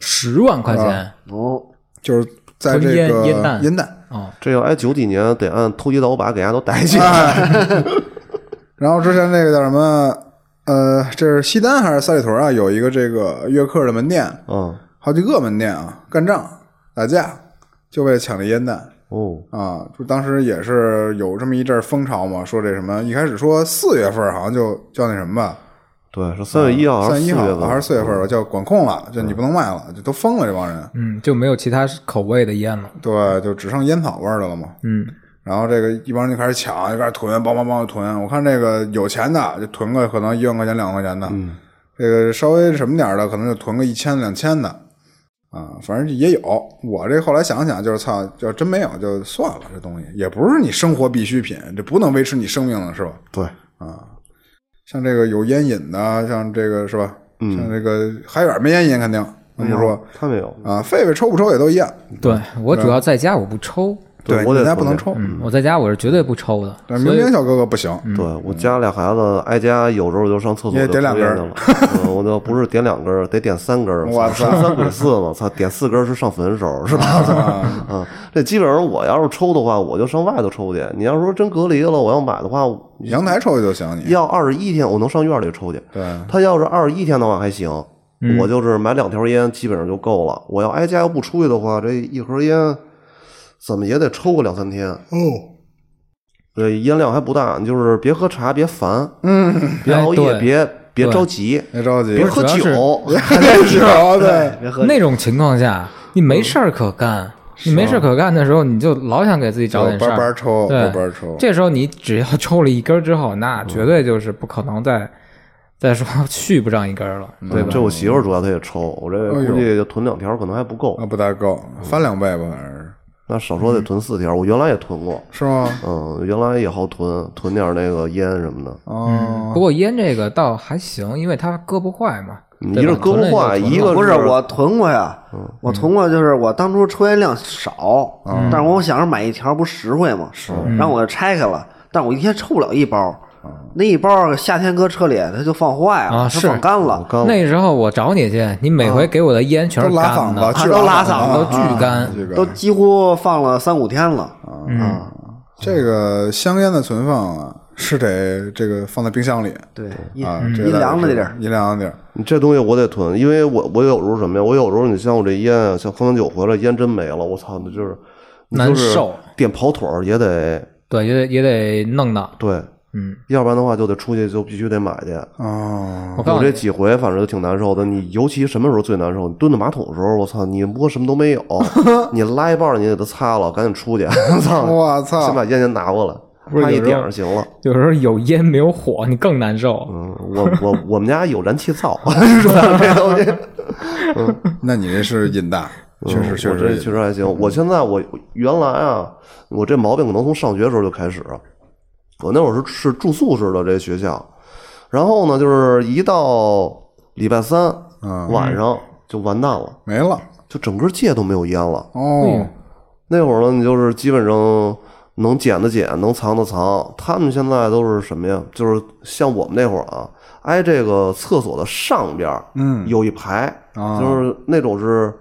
十万块钱哦，就是在烟这个烟弹烟弹。哦，这要挨九几年得按偷鸡倒把给人家都逮起来。哎然后之前那个叫什么？呃，这是西单还是三里屯啊？有一个这个约克的门店，嗯，好几个门店啊，干仗打架，就为了抢这烟弹哦，啊！就当时也是有这么一阵风潮嘛，说这什么，一开始说四月份好像就叫那什么吧，对，是三月一号还三一是四月份？号还是四月份吧，叫管控了，就你不能卖了，就都疯了这帮人。嗯，就没有其他口味的烟了。对，就只剩烟草味的了嘛。嗯，然后这个一帮人就开始抢，就开始囤，梆梆梆就囤。我看这个有钱的就囤个可能一万块钱、两万块钱的，嗯这个稍微什么点儿的可能就囤个一千、两千的，啊，反正也有。我这后来想想，就是操，要真没有就算了，这东西也不是你生活必需品，这不能维持你生命了是吧？对啊，像这个有烟瘾的，像这个是吧？像这个海远没烟瘾肯定，那你说他没有，啊，狒狒抽不抽也都一样，对我主要在家我不抽，对，我得你家不能抽我在家我是绝对不抽的。但是明明小哥哥不行，对我家俩孩子挨家有时候就上厕所点两根了，嗯我就不是点两根，得点三根。我操三三鬼四嘛，操，点四根是上坟时候是吧？嗯，这基本上我要是抽的话，我就上外头抽去。你要说真隔离了，我要买的话，阳台抽去就行，你要二十一天，我能上院里抽去。对。他要是二十一天的话还行，我就是买两条烟基本上就够了。我要挨家要不出去的话，这一盒烟怎么也得抽个两三天。哦，对，烟量还不大，你就是别喝茶，别烦，嗯，别熬夜，哎别别着急，别着急，别喝酒，别喝酒。对，别喝那种情况下，你没事儿可干，你没事儿可干的时候，你就老想给自己找点事班班儿。抽，对班班抽，这时候你只要抽了一根之后，那绝对就是不可能再再说续不上一根了，对吧？这我媳妇儿主要她也抽，我这估计就囤两条可能还不够。那，，不大够，翻两倍吧，反正是那少说得囤四条。我原来也囤过，是吗？嗯，原来也好囤，囤点那个烟什么的。哦，不过烟这个倒还行，因为它割不坏嘛。一个割不坏，一个不是我囤过呀，我囤过，就是我当初抽烟量少，但是我想着买一条不实惠嘛，是，然后我就拆开了，但我一天抽不了一包，那一包夏天搁车里它就放坏了，它啊是。放干了，刚那时候我找你去，你每回给我的烟全是都拉干的，嗓子，巨都拉嗓子都巨干。这个。都几乎放了三五天了，啊，这个香烟的存放啊，是得这个放在冰箱里。对，阴啊，这阴凉的地儿，阴凉的地儿，你这东西我得囤，因为我我有时候什么呀？我有时候你像我这烟啊，像喝完酒回来烟真没了，我操，那就是你就是难受。点跑腿儿也得对，也得也得弄的。对，嗯，要不然的话就得出去就必须得买去。哦，我告诉你，有这几回反正都挺难受的。你尤其什么时候最难受？你蹲在马桶的时候，我操，你摸什么都没有，你拉一半你给它擦了，赶紧出去，操，我操先把烟先拿过来，不是有时候点上行了。有时候有烟没有火，你更难受。嗯，我我我们家有燃气灶，是吧？这东西。那你这是瘾大，确实确实确实还行。我现在我原来啊，我这毛病可能从上学时候就开始。我那会儿是是住宿式的这学校，然后呢，就是一到礼拜三嗯晚上就完蛋了，没了就整个界都没有烟了。哦，那会儿呢，你就是基本上能捡的捡，能藏的藏。他们现在都是什么呀？就是像我们那会儿啊，挨这个厕所的上边儿，嗯有一排，啊就是那种是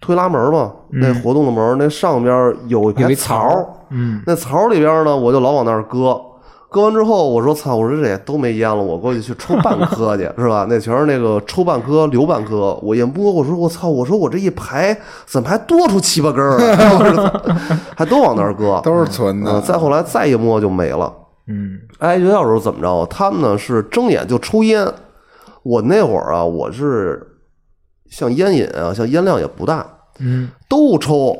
推拉门嘛，那活动的门，那上边儿有一有排一槽槽，嗯，那槽里边呢，我就老往那儿搁。搁完之后，我说操，我说这也都没烟了，我过去去抽半颗去，是吧？那全是那个抽半颗留半颗。我一摸，我说我操，我说我这一排怎么还多出七八根儿来？我 说还都往那儿搁，都是存嗯，的，再后来再一摸就没了。嗯，哎学校时候怎么着？他们呢是睁眼就抽烟。我那会儿啊，我是像烟瘾啊，像烟量也不大，嗯，都抽。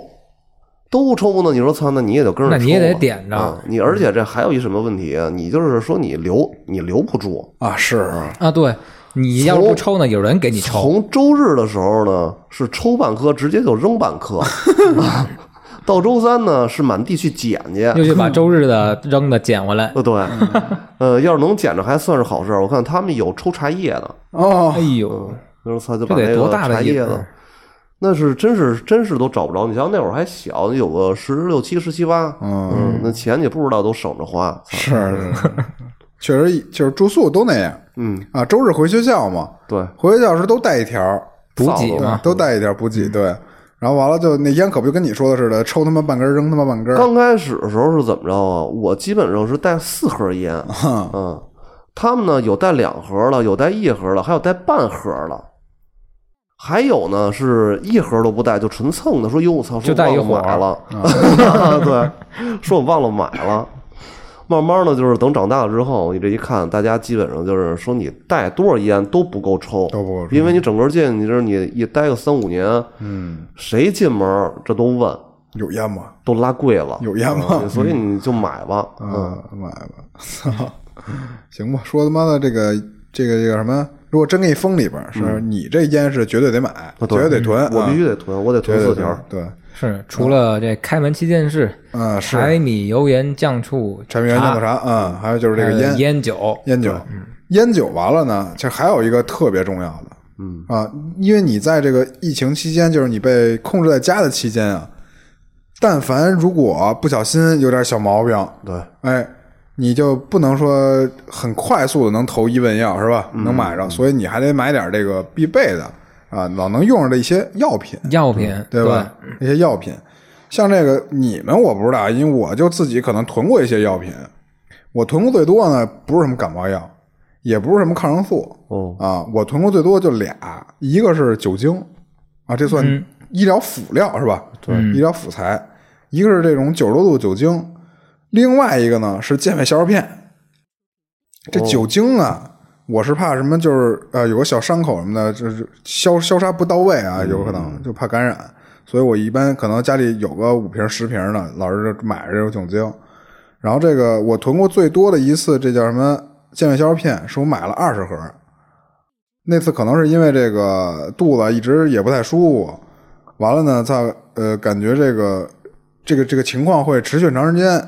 都抽呢，你说操，那你也得跟着抽啊，那你也得点着啊你而且这还有一什么问题啊？你就是说你留你留不住。啊，是啊，对，你要不抽呢，有人给你抽。从周日的时候呢，是抽半颗直接就扔半颗，到周三呢是满地去捡去。又去把周日的扔的捡回来。呃，对，呃，要是能捡着还算是好事儿。我看他们有抽茶叶的，哦哎，呦，就是操就这得把那个多大的瘾茶叶子儿，那是真是真是都找不着。你像那会儿还小，有个十六七、十七八，嗯，那钱你不知道都省着花。是是，确实就是住宿都那样嗯，啊。周日回学校嘛，对，回学校时都带一条，补给对嘛，都带一条补给，对。然后完了就那烟可不就跟你说的似的，抽他妈半根儿扔他妈半根儿，刚开始的时候是怎么着啊？我基本上是带四盒烟，嗯，他们呢有带两盒的，有带一盒的，还有带半盒的，还有呢是一盒都不带，就纯蹭的。说哟，我操，说就带一忘了买伙了，对，说我忘了买了。慢慢的就是等长大了之后，你这一看，大家基本上就是说你带多少烟都不够抽，都不够抽。因为你整个进，你这你一待个三五年，嗯，谁进门这都问，有烟吗？都拉贵了，有烟吗？嗯所以你就买吧，嗯，啊，买吧，操，行吧，说他妈的这个这个这个什么，如果真给你封里边儿，是你这烟是绝对得买，绝对。对得囤，我必须啊得囤，我得囤四条。对，是除了这开门七件事，啊是。柴米油盐酱醋柴米油盐酱醋茶，嗯，还有就是这个烟烟酒，烟酒，烟酒完了呢，其实还有一个特别重要的，嗯。啊，因为你在这个疫情期间，就是你被控制在家的期间啊，但凡如果不小心有点小毛病，对，哎，你就不能说很快速的能投一问药是吧？能买着，所以你还得买点这个必备的啊，老能用上的一些药品，药品，对吧？一些药品，像这个你们我不知道，因为我就自己可能囤过一些药品，我囤过最多呢，不是什么感冒药，也不是什么抗生素，哦啊，我囤过最多就俩，一个是酒精，啊，这算医疗辅料是吧？对，医疗辅材，一个是这种九十多度酒精，另外一个呢是健胃消食片。这酒精啊，我是怕什么，就是呃有个小伤口什么的，就是消消杀不到位啊，有可能就怕感染，所以我一般可能家里有个五瓶十瓶的，老是买着这种酒精。然后这个我囤过最多的一次，这叫什么健胃消食片，是我买了二十盒。那次可能是因为这个肚子一直也不太舒服，完了呢，再呃感觉这个这个这个情况会持续很长时间，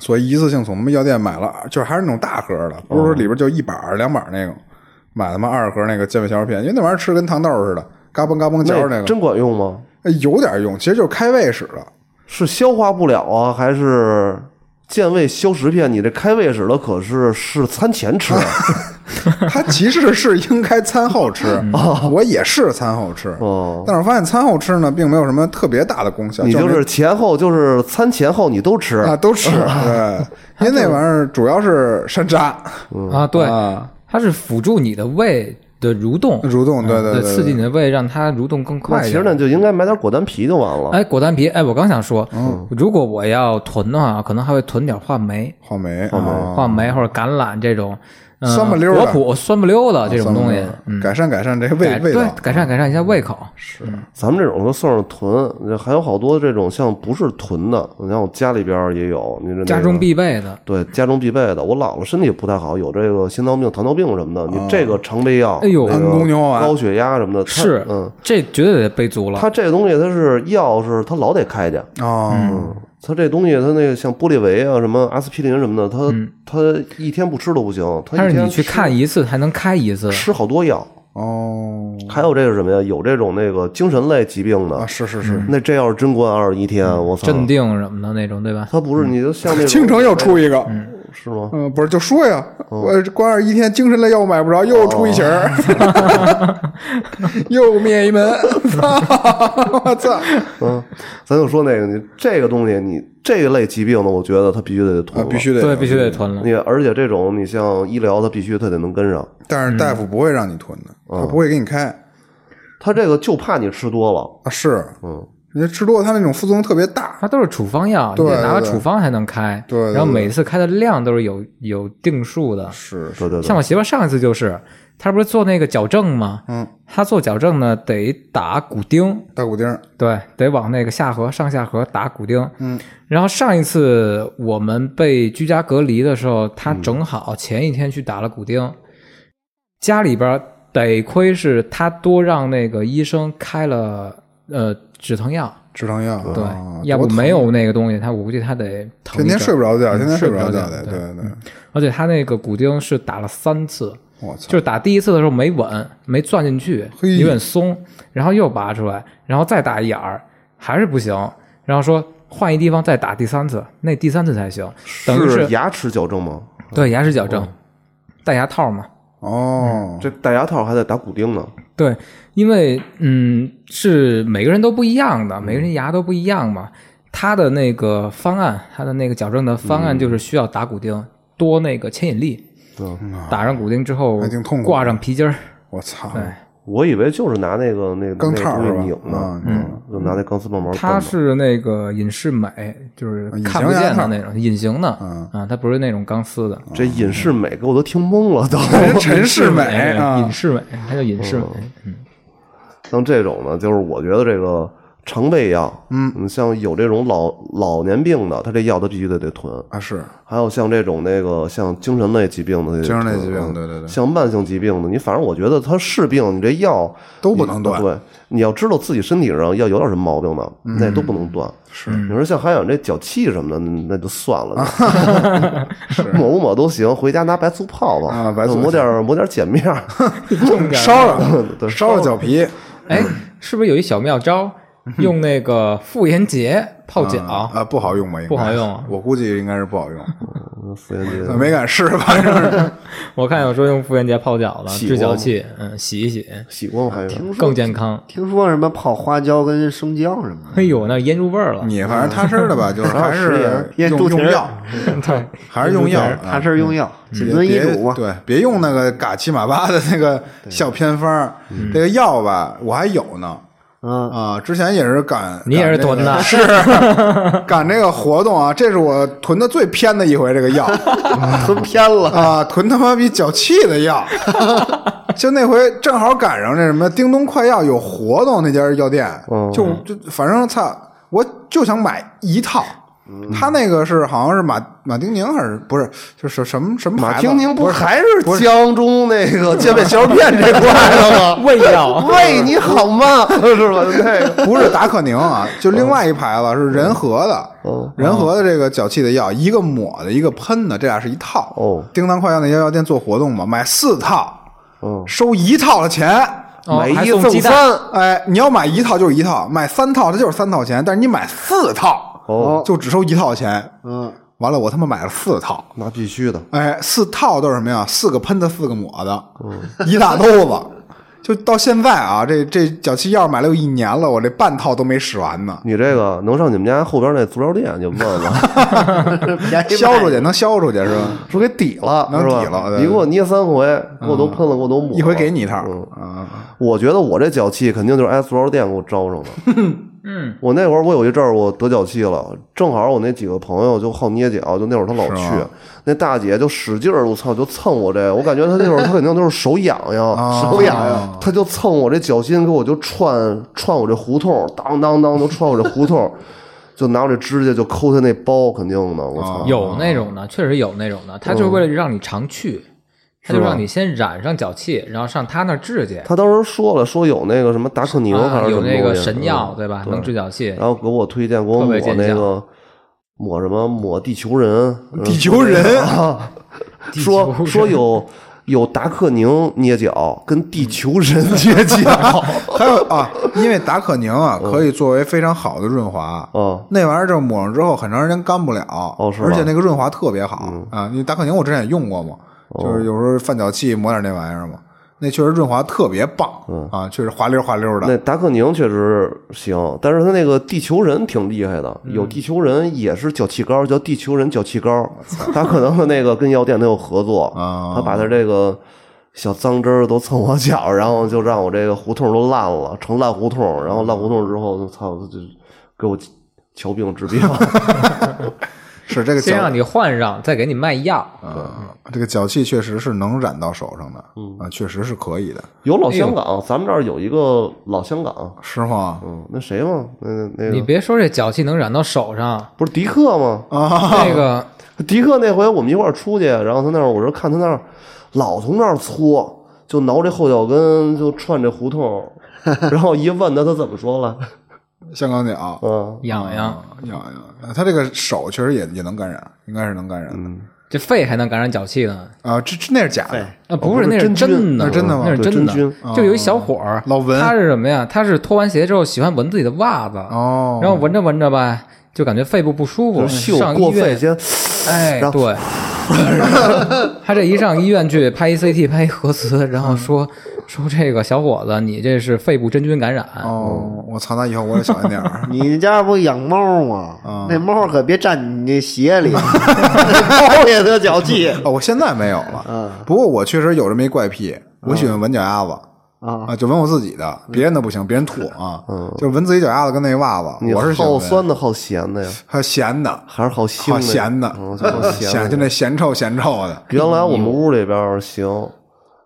所以一次性从他们药店买了，就是还是那种大盒的，不是说里边就一板儿两板儿那种，买他妈二十盒那个健胃消食片，因为那玩意儿吃跟糖豆似的，嘎嘣嘎嘣嚼着那个，真管用吗？哎有点用，其实就是开胃使的。是消化不了啊，还是健胃消食片？你这开胃使的可是是餐前吃，它其实是应该餐后吃，我也是餐后吃，哦。但是我发现餐后吃呢，并没有什么特别大的功效，你就是前后就是餐前后你都吃。啊，都吃，对，因为那玩意儿主要是山楂。啊，对，啊，它是辅助你的胃的蠕动，蠕动，对对对，刺激你的胃，让它蠕动更快。其实呢，就应该买点果丹皮就完了。哎，果丹皮，哎，我刚想说，如果我要囤的话，可能还会囤点话梅、话梅，啊。话梅或者橄榄这种，嗯酸不溜的。果脯、酸不溜的这种东西，嗯，改善改善这个味道，改善改善一下胃口。是。咱们这种都算是囤，还有好多这种像不是囤的，你像我家里边也有，你这、那个、家中必备的，对家中必备的。我姥姥身体不太好，有这个心脏病、糖尿病什么的，你这个常备药，哎呦。那个安宫牛丸。高血压什么的，是，嗯，这绝对得备足了。它这个东西它是药是它老得开去，哦，它这东西它那个像玻利维啊、什么阿司匹林什么的，它、它一天不吃都不行，它但是你去一天吃看一次还能开一次，吃好多药。哦，还有这个什么呀？有这种那个精神类疾病的，啊，是是是，那这要是真关二十一天，我操！镇定什么的那种，对吧？他不是你就像那种 京城又出一个，是吗？嗯，不是，就说呀，我关二一天，精神类药买不着，又出一型儿，又灭一门 我操！嗯，咱就说那个，你这个东西，你这个类疾病呢，我觉得它必须得囤必须得对，必须得囤了。你而且这种你像医疗，它必须它得能跟上。但是大夫不会让你囤的，他不会给你开他这个就怕你吃多了，啊。是，嗯，人家吃多了，它那种副作用特别大。它都是处方药，你对得拿个处方才能开。对对然后每次开的量都是有有定数的。是对对对，像我媳妇上一次就是，她不是做那个矫正吗？嗯，她做矫正呢得打骨钉，打骨钉，对，得往那个下颌、上下颌打骨钉。嗯，然后上一次我们被居家隔离的时候，她正好前一天去打了骨钉，家里边得亏是她多让那个医生开了呃止疼药。止疼药，对，啊要不没有那个东西，他我估计他得疼天天睡不着觉，嗯天天睡不着觉得，对对对。而且他那个骨钉是打了三次，我操，就是打第一次的时候没稳，没钻进去，有点松，然后又拔出来，然后再打一眼儿，还是不行，然后说换一地方再打第三次，那第三次才行，等于是牙齿矫正吗？对牙齿矫正，戴牙套嘛。哦，这戴牙套还得打骨钉呢。对，因为嗯，是每个人都不一样的，每个人牙都不一样嘛。他的那个方案，他的那个矫正的方案就是需要打骨钉，多那个牵引力。嗯，打上骨钉之后还挺痛苦，挂上皮筋儿。我操，对，我以为就是拿那个那个钢那个东西套是吧拧呢，嗯就拿那钢丝棒毛。它是那个隐适美，就是看不见的那种隐形的，嗯啊，它不是那种钢丝的。这隐适美给我都听懵了，都。陈世美 啊隐，适美，它叫隐适美。嗯，像这种呢，就是我觉得这个常备药，嗯，像有这种老老年病的，他这药他必须得得囤。啊是。还有像这种那个像精神类疾病的，精神类疾病嗯对对对。像慢性疾病的，你反正我觉得他是病，你这药都不能断。对，你要知道自己身体上要有点什么毛病的，嗯。那都不能断。是。你说像还有这脚气什么的，那就算了，抹不抹都行，回家拿白醋泡泡啊白醋抹点抹点碱面儿，烧了。对烧了脚皮。哎，是不是有一小妙招？用那个妇炎洁泡脚，啊啊不好用吧？应该不好用啊。我估计应该是不好用，妇炎洁没敢试，反正是我看有说用妇炎洁泡脚的，洗过吗？治脚气，嗯，洗一洗。洗过吗？还是更健康。听说什么泡花椒跟生姜什么的，哎呦，那腌入味儿了。你反正踏实的吧，就是还是用用药，对，还是用药，踏啊实用药，谨遵医别嘱嘛。对，别用那个嘎七马八的那个小偏方儿。这个药吧，我还有呢。嗯，啊，之前也是赶，你也是赶这个囤的 是赶这个活动啊，这是我囤的最偏的一回。这个药 囤偏了，啊，囤他妈比脚气的药，就那回正好赶上那什么叮咚快药有活动，那家药店，嗯就就反正操，我就想买一套。他那个是好像是马马丁宁还是不是？就是什么什么马丁宁不还是江中那个健胃小片这块的吗？胃药，喂，你好吗？是吧？那个不是达克宁啊，就另外一牌子是仁和的，哦。仁和的这个脚气的药，一个抹的，一个喷的，这俩是一套。哦。叮当快药那家药店做活动嘛，买四套，嗯，收一套的钱。哦买一还送鸡蛋。赠三，哎，你要买一套就是一套，买三套它就是三套钱，但是你买四套，哦，就只收一套钱。嗯，完了，我他妈买了四套，那必须的。哎，四套都是什么呀？四个喷的，四个抹的，嗯一大兜子。就到现在啊，这这脚气药买了有一年了，我这半套都没使完呢。你这个能上你们家后边那足疗店就问问，销出去能销出去是吧？说给抵了，能抵了你给我捏三回，给我都喷了，给我都抹，一回给你一套嗯啊，我觉得我这脚气肯定就是挨足疗店给我招上的。嗯，我那会儿我有一阵儿我得脚气了，正好我那几个朋友就好捏脚，就那会儿他老去，那大姐就使劲儿，我操，就蹭我这，我感觉她那会儿她肯定都是手痒痒，啊手痒痒，她就蹭我这脚心，给我就串串我这胡同，当当当就串我这胡同，就拿我这指甲就抠他那包，肯定的，我操，有那种的，确实有那种的，他就是为了让你常去，他就让你先染上脚气，然后上他那儿治去。他当时说了，说有那个什么达克宁还啊是什么有那个神药，嗯对吧？对能治脚气。然后给我推荐给我抹那个抹什么抹地球人，嗯地球人啊，说人说有有达克宁捏脚跟地球人捏脚，还有啊，因为达克宁啊可以作为非常好的润滑，嗯那玩意儿就抹上之后很长时间干不了，哦是而且那个润滑特别好啊。因为达克宁我之前也用过嘛，哦就是有时候犯脚气抹点那玩意儿嘛，那确实润滑特别棒啊，确实滑溜滑溜的那。达克宁确实行，但是他那个地球人挺厉害的，嗯有地球人也是脚气膏，叫地球人脚气膏，他可能那个跟药店他有合作，啊他把他这个小脏汁儿都蹭我脚，然后就让我这个胡同都烂了，成烂胡同，然后烂胡同之后，就操，就给我瞧病治病。是这个先让你换上，再给你卖药。啊，这个脚气确实是能染到手上的，啊，确实是可以的，有老香港，咱们这儿有一个老香港，是吗？嗯，那谁嘛，那那那个你别说这脚气能染到手上，不是迪克吗？啊，那个 迪克那回我们一块儿出去，然后他那儿我说看他那儿老从那儿搓，就挠这后脚跟，就串这胡同，然后一问他，他怎么说了？香港脚，嗯，痒痒，痒痒，他这个手确实也也能感染，应该是能感染的。这肺还能感染脚气呢。啊，这这那是假的，啊，不是，那是真的，那是真的吗？那是真的。就有一小伙儿，老闻他是什么呀？他是脱完鞋之后喜欢闻自己的袜子，哦，然后闻着闻着吧，就感觉肺部不舒服，上医院。先，哎，对，他这一上医院去拍一 CT 拍一核磁，然后说说这个小伙子，你这是肺部真菌感染。哦，我操，那以后我也小心点儿。你家不养猫吗？啊那猫可别站你那鞋里，猫也得脚气哦，我现在没有了。嗯不过我确实有这么一怪癖，我喜欢闻脚丫子啊！啊，就闻我自己的，别人的不行，别人吐啊，嗯就闻自己脚丫子跟那袜子，我是好酸的，好咸的呀，还咸的，还是好腥好的？咸的，嗯，好咸咸就那咸臭咸臭的。原来我们屋里边行，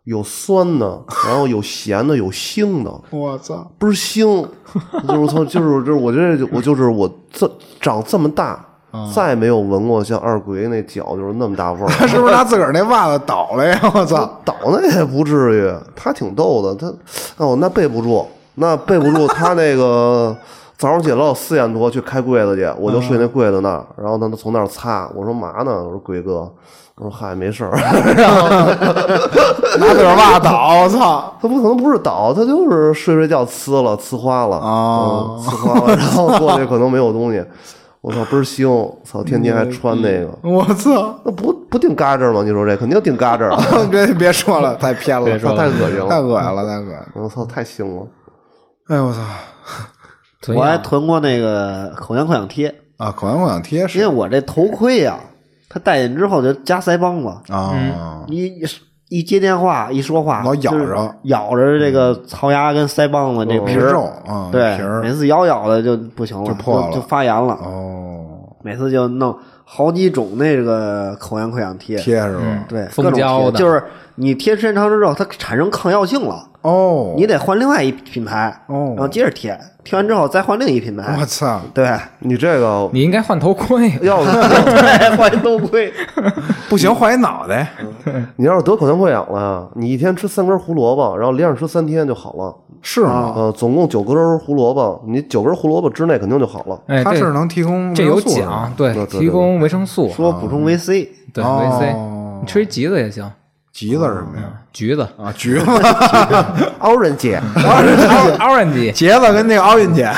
有酸的，然后有咸的，有腥的，我操！不是腥，就是从就是就是我这我就是我这长这么大，再也没有闻过像二鬼那脚就是那么大味儿。他是不是拿自个儿那袜子倒了呀？我操！倒那也不至于，他挺逗的，他哦那背不住，那背不住，他那个早上起来四点多去开柜子去，我就睡那柜子那儿，然后他从那儿擦，我说嘛呢？我说鬼哥，我说嗨没事儿，然后拿自个儿袜子倒，我操！他不可能不是倒，他就是睡睡觉呲了，呲花了，哦嗯呲花了，然后过去可能没有东西，我操倍儿腥，操天天还穿那个，我操！那不不定嘎吱吗？你说这肯定定嘎吱啊，别别说了，太偏了，太恶心了太恶心了，太恶心了！我操太腥了。哎我操！我还囤过那个口腔溃疡贴，啊，口腔溃疡贴是因为是我这头盔呀、它戴进之后就夹腮帮子，啊，一一接电话一说话老咬着咬着这个槽牙跟腮帮子这皮肉啊，对皮，儿每次咬咬的就不行了，就破了就发炎了，哦，每次就弄好几种那个口腔溃疡贴，贴是吧？对，蜂各种胶的贴就是你贴时间长之后，它产生抗药性了，哦，你得换另外一品牌，哦。然后接着贴，贴完之后再换另一品牌。我，操！对，你这个你应该换头盔。要。对，换一头盔，不行，换一脑袋。你要是得口腔溃疡了，你一天吃三根胡萝卜，然后连着吃三天就好了。是吗？呃，总共九根胡萝卜，你九根胡萝卜之内肯定就好了。哎，它是这能提供这有维生素是吧奖，对对，对提供维生素，说补充维 C，对哦维 C，你吃一橘子也行，橘子是什么呀？橘子。啊，橘子、Orange，，orange，茄子跟那个 orange，，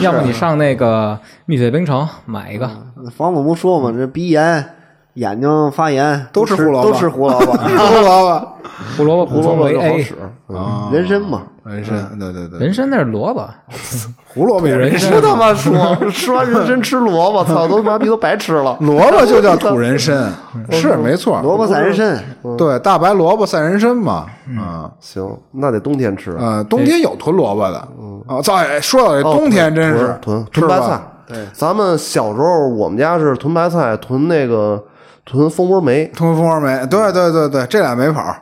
要不你上那个蜜雪冰城买一个，房总不说嘛，这鼻炎、眼睛发炎都吃胡萝卜。都吃 胡萝卜，胡萝卜。胡萝卜补胡萝卜就好使。啊，人参嘛，人参，对对对，人参那是萝卜，胡萝卜也人参。不他妈说，吃完人参吃萝卜，操，都妈逼都白吃了。萝卜就叫土人参，是没错。萝卜赛人参，对，大白萝卜赛人参嘛，啊。行，那得冬天吃。啊，冬天有囤萝卜的。啊。操，哎说到这哦冬天真是囤囤白菜。对，咱们小时候我们家是囤白菜，囤那个囤蜂窝煤，囤蜂窝煤，对对对对，这俩没跑。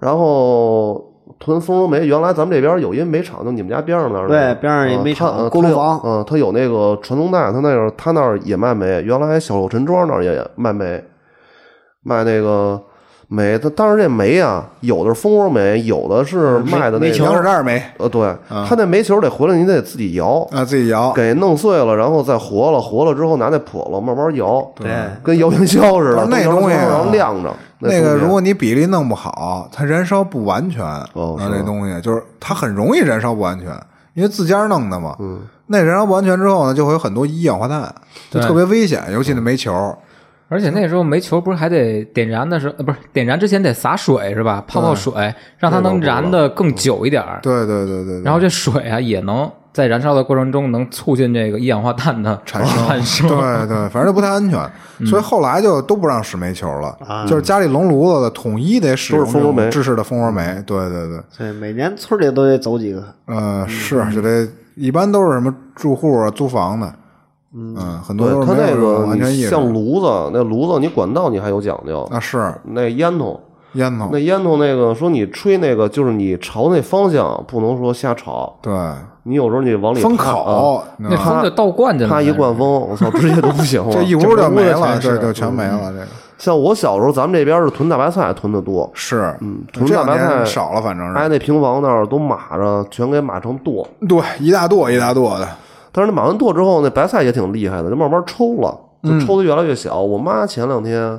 然后囤蜂窝煤。原来咱们这边有一煤厂，就你们家边上那儿。对边上一煤厂呃它呃它有锅炉房嗯，他有那个传送带，他那儿他那儿也卖煤。原来小六陈庄那儿也卖煤，卖那个煤。它当然这煤啊，有的是蜂窝煤，有的是卖的那羊个。屎蛋煤呃，对，它那煤球得回来，你得自己摇。啊，自己摇。给弄碎了，然后再活了，活了之后拿那笸箩慢慢摇，对，跟摇元宵似的。那东西啊然后晾着。那个，如果你比例弄不好，它燃烧不完全。啊，哦那东西就是它很容易燃烧不完全，因为自家弄的嘛。嗯，那燃烧不完全之后呢，就会有很多一氧化碳，就特别危险，尤其那煤球。而且那时候煤球不是还得点燃的时候，呃，不是点燃之前得洒水是吧？泡泡水，让它能燃的更久一点儿。对对对对对。然后这水啊，也能在燃烧的过程中能促进这个一氧化碳的产生，产生。对对，反正就不太安全，所以后来就都不让使煤球了，就是家里笼炉子的统一得使用都是蜂窝煤这种制式的蜂窝煤。对对对，对，每年村里都得走几个，呃，是就得一般都是什么住户啊、租房的，嗯，很多对它那都是没有这种个安全意识。你像炉子，那炉子你管道你还有讲究，啊，是那烟筒。烟筒那，烟筒那个说你吹那个，就是你朝那方向不能说瞎朝，对，你有时候你往里风口，那风就倒灌进来了，它一灌风，我操，直接都不行 了。这一屋就没了，对，就全没了。这个像我小时候，咱们这边是囤大白菜囤的多，是，嗯囤大白菜年少了，反正挨是，那平房那儿都码着，全给码成垛。对，一大垛一大垛的，但是那码完垛之后，那白菜也挺厉害的，就慢慢抽了，就抽的越来越小。我妈前两天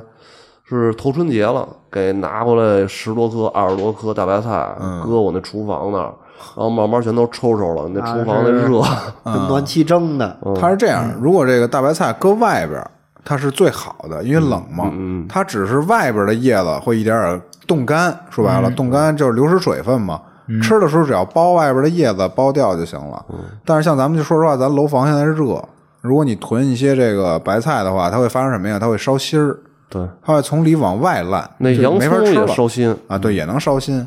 是头春节了，给拿回来十多颗、二十多颗大白菜，搁我那厨房那儿，然后慢慢全都抽抽了。那厨房那热，跟暖气蒸的，它是这样，如果这个大白菜搁外边儿，它是最好的，因为冷嘛。它只是外边的叶子会一点点冻干，说白了，冻干就是流失水分嘛。吃的时候只要剥外边的叶子剥掉就行了。但是像咱们就说实话，咱楼房现在热，如果你囤一些这个白菜的话，它会发生什么呀？它会烧心儿，对，它会从里往外烂，那洋葱也没法吃了烧心。啊。对，也能烧心。